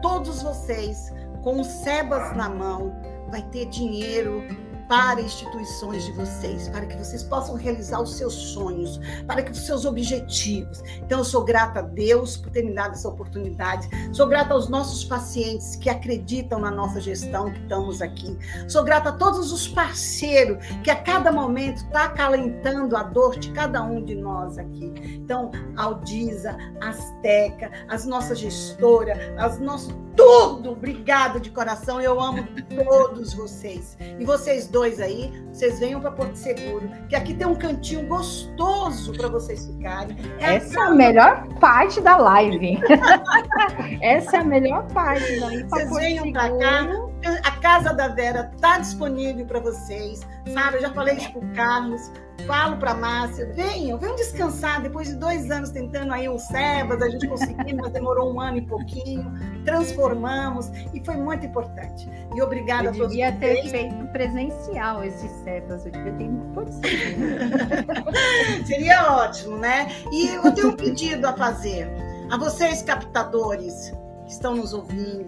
todos vocês, com o Sebas na mão, vai ter dinheiro para instituições de vocês, para que vocês possam realizar os seus sonhos, para que os seus objetivos. Então, eu sou grata a Deus por ter me dado essa oportunidade. Sou grata aos nossos pacientes que acreditam na nossa gestão, que estamos aqui. Sou grata a todos os parceiros que a cada momento está acalentando a dor de cada um de nós aqui. Então, Aldisa, Azteca, as nossas gestoras, as nossas tudo. Obrigada de coração. Eu amo todos vocês. E vocês dois aí, vocês venham para Porto Seguro, que aqui tem um cantinho gostoso para vocês ficarem. É Essa a... é a melhor parte da live. *laughs* Essa é a melhor parte da live. Vocês venham para cá. A casa da Vera está disponível para vocês, sabe? Eu já falei isso para o Carlos falo para a Márcia, venham, venham descansar. Depois de dois anos tentando aí o Sebas, a gente conseguiu, mas demorou um ano e pouquinho. Transformamos e foi muito importante. E obrigada eu a todos. Devia ter feito presencial esse Sebas, eu devia ter pode *laughs* Seria ótimo, né? E eu tenho um pedido a fazer a vocês, captadores, que estão nos ouvindo.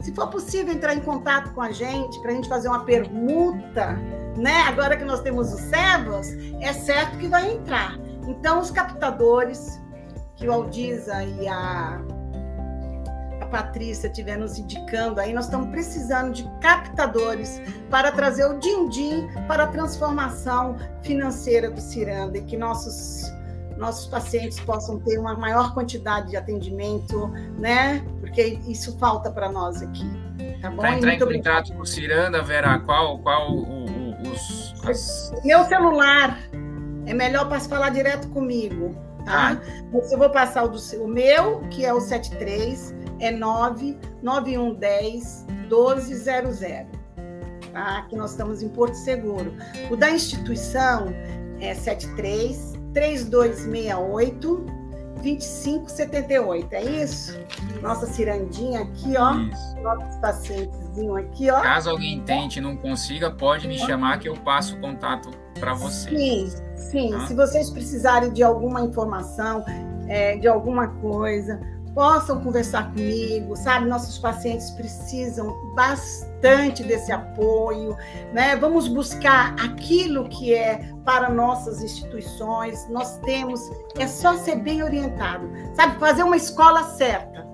Se for possível entrar em contato com a gente para a gente fazer uma permuta né? Agora que nós temos os Sebas, é certo que vai entrar. Então, os captadores, que o Aldiza e a, a Patrícia estiver nos indicando aí, nós estamos precisando de captadores para trazer o din-din para a transformação financeira do Ciranda e que nossos nossos pacientes possam ter uma maior quantidade de atendimento, né? Porque isso falta para nós aqui. Tá bom? Para entrar em contato com o Ciranda, Vera, qual, qual o, os. As... Meu celular é melhor para falar direto comigo, tá? Ah. Eu vou passar o, do, o meu, que é o 73, é 99110 1200. Tá? Que nós estamos em Porto Seguro. O da instituição é 73 3268 2578, é isso? Nossa cirandinha aqui, ó. Isso. Nossos pacientezinho aqui, ó. Caso alguém tente e não consiga, pode me chamar que eu passo o contato para vocês. Sim, sim. Ah. Se vocês precisarem de alguma informação, é, de alguma coisa, possam conversar comigo, sabe? Nossos pacientes precisam bastante desse apoio, né? Vamos buscar aquilo que é para nossas instituições. Nós temos, é só ser bem orientado, sabe? Fazer uma escola certa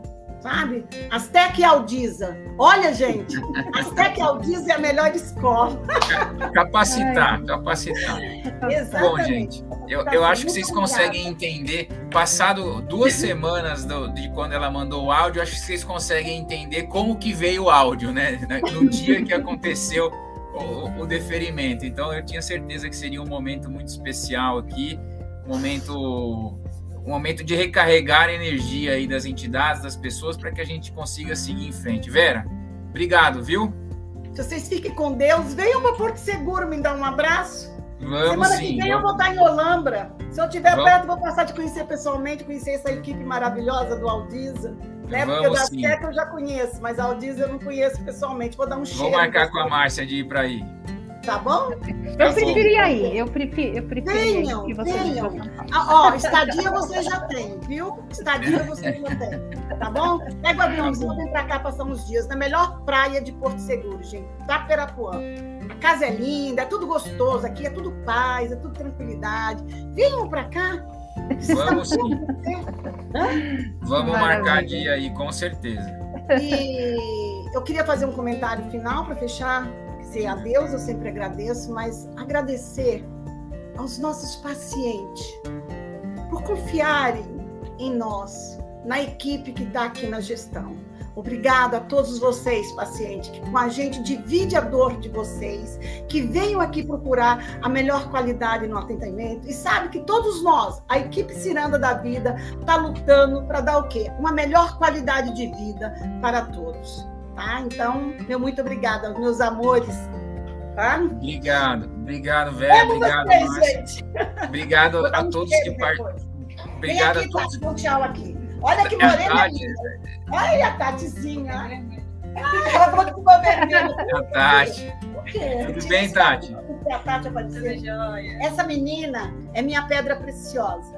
sabe? Azteca e Aldiza. Olha, gente, Azteca e Aldiza é a melhor escola. *laughs* Capacitar, capacitar. Exatamente. Bom, gente, eu, eu acho que vocês conseguem entender. Passado duas semanas do, de quando ela mandou o áudio, acho que vocês conseguem entender como que veio o áudio, né? No dia que aconteceu o, o deferimento. Então, eu tinha certeza que seria um momento muito especial aqui, um momento um momento de recarregar a energia aí das entidades, das pessoas, para que a gente consiga seguir em frente. Vera, obrigado, viu? Se vocês fiquem com Deus, venham para Porto Seguro me dar um abraço. Vamos Semana sim, que vem eu vou estar em Olambra. Se eu estiver perto, vou passar de conhecer pessoalmente, conhecer essa equipe maravilhosa do Aldiza. Né? Porque da Seca eu já conheço, mas a Aldiza eu não conheço pessoalmente. Vou dar um cheiro. Vou marcar com a Márcia de ir para aí. Tá bom? Eu preferia ir, eu prefiro, eu preferia venham, que vocês venham. Ah, ó, estadia você já tem, viu? Estadia você já tem, tá bom? Pega o aviãozinho, vem pra cá, passamos dias na melhor praia de Porto Seguro, gente, Taperapuã. A casa é linda, é tudo gostoso, aqui é tudo paz, é tudo tranquilidade. Venham pra cá. Vamos sim. Vamos marcar dia aí, com certeza. E eu queria fazer um comentário final para fechar agradecer a Deus, eu sempre agradeço, mas agradecer aos nossos pacientes por confiarem em nós, na equipe que está aqui na gestão. Obrigada a todos vocês, pacientes, que com a gente divide a dor de vocês, que venham aqui procurar a melhor qualidade no atendimento e sabe que todos nós, a equipe Ciranda da Vida, está lutando para dar o quê? Uma melhor qualidade de vida para todos. Tá? Então, meu muito obrigada, meus amores. Tá? Obrigado, obrigado, Vera. Obrigado, vocês, Obrigado a todos que participaram. Obrigado aqui, a todos. Tati, tchau aqui. Olha que morena. Tati. Olha a Tatizinha. ela falou que ficou vermelha. A Tati. Tudo bem, Tati? A Tati dizer. Essa menina é minha pedra preciosa.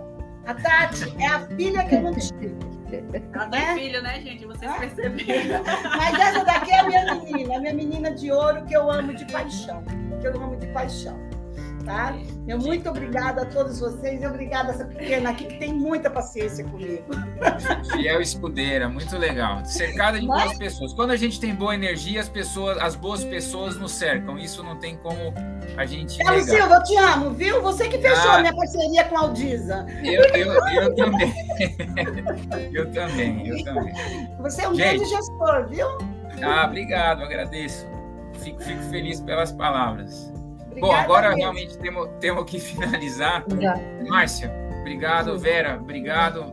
A Tati é a filha que eu não tive. Ela tem Né? filho, né, gente? Vocês perceberam. Mas essa daqui é a minha menina, a minha menina de ouro que eu amo de paixão. Que eu amo de paixão. Tá? Eu muito obrigada a todos vocês e obrigada a essa pequena aqui que tem muita paciência comigo. Fiel escudeira, muito legal. Cercada de Mas- boas pessoas. Quando a gente tem boa energia, as pessoas, as boas pessoas nos cercam. Isso não tem como a gente Carlos negar. Silva, eu te amo, viu? Você que fechou Ah. a minha parceria com a Aldiza. Eu, eu, eu também. *laughs* eu também, eu também. Você é um Gente. grande gestor, viu? Ah, obrigado, agradeço. Fico, fico feliz pelas palavras. Bom, agora mesmo. realmente temos, temos que *laughs* finalizar. Márcia, obrigado. Vera, obrigado.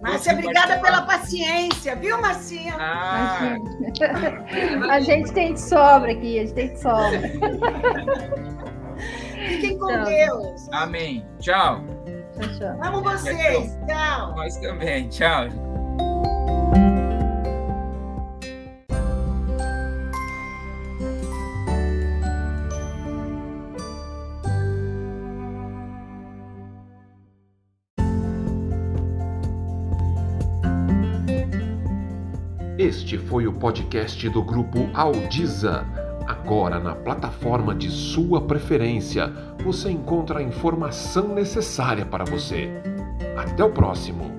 Márcia, obrigada pela paciência, viu, Marcinha? Ah, A gente tem de sobra aqui, a gente tem de sobra. *laughs* Fiquem com Tchau. Deus. amém. Tchau. Tchau, tchau. Amo vocês. Tchau. Nós também. Tchau. Este foi o podcast do grupo Audiza. Agora, na plataforma de sua preferência, você encontra a informação necessária para você. Até o próximo!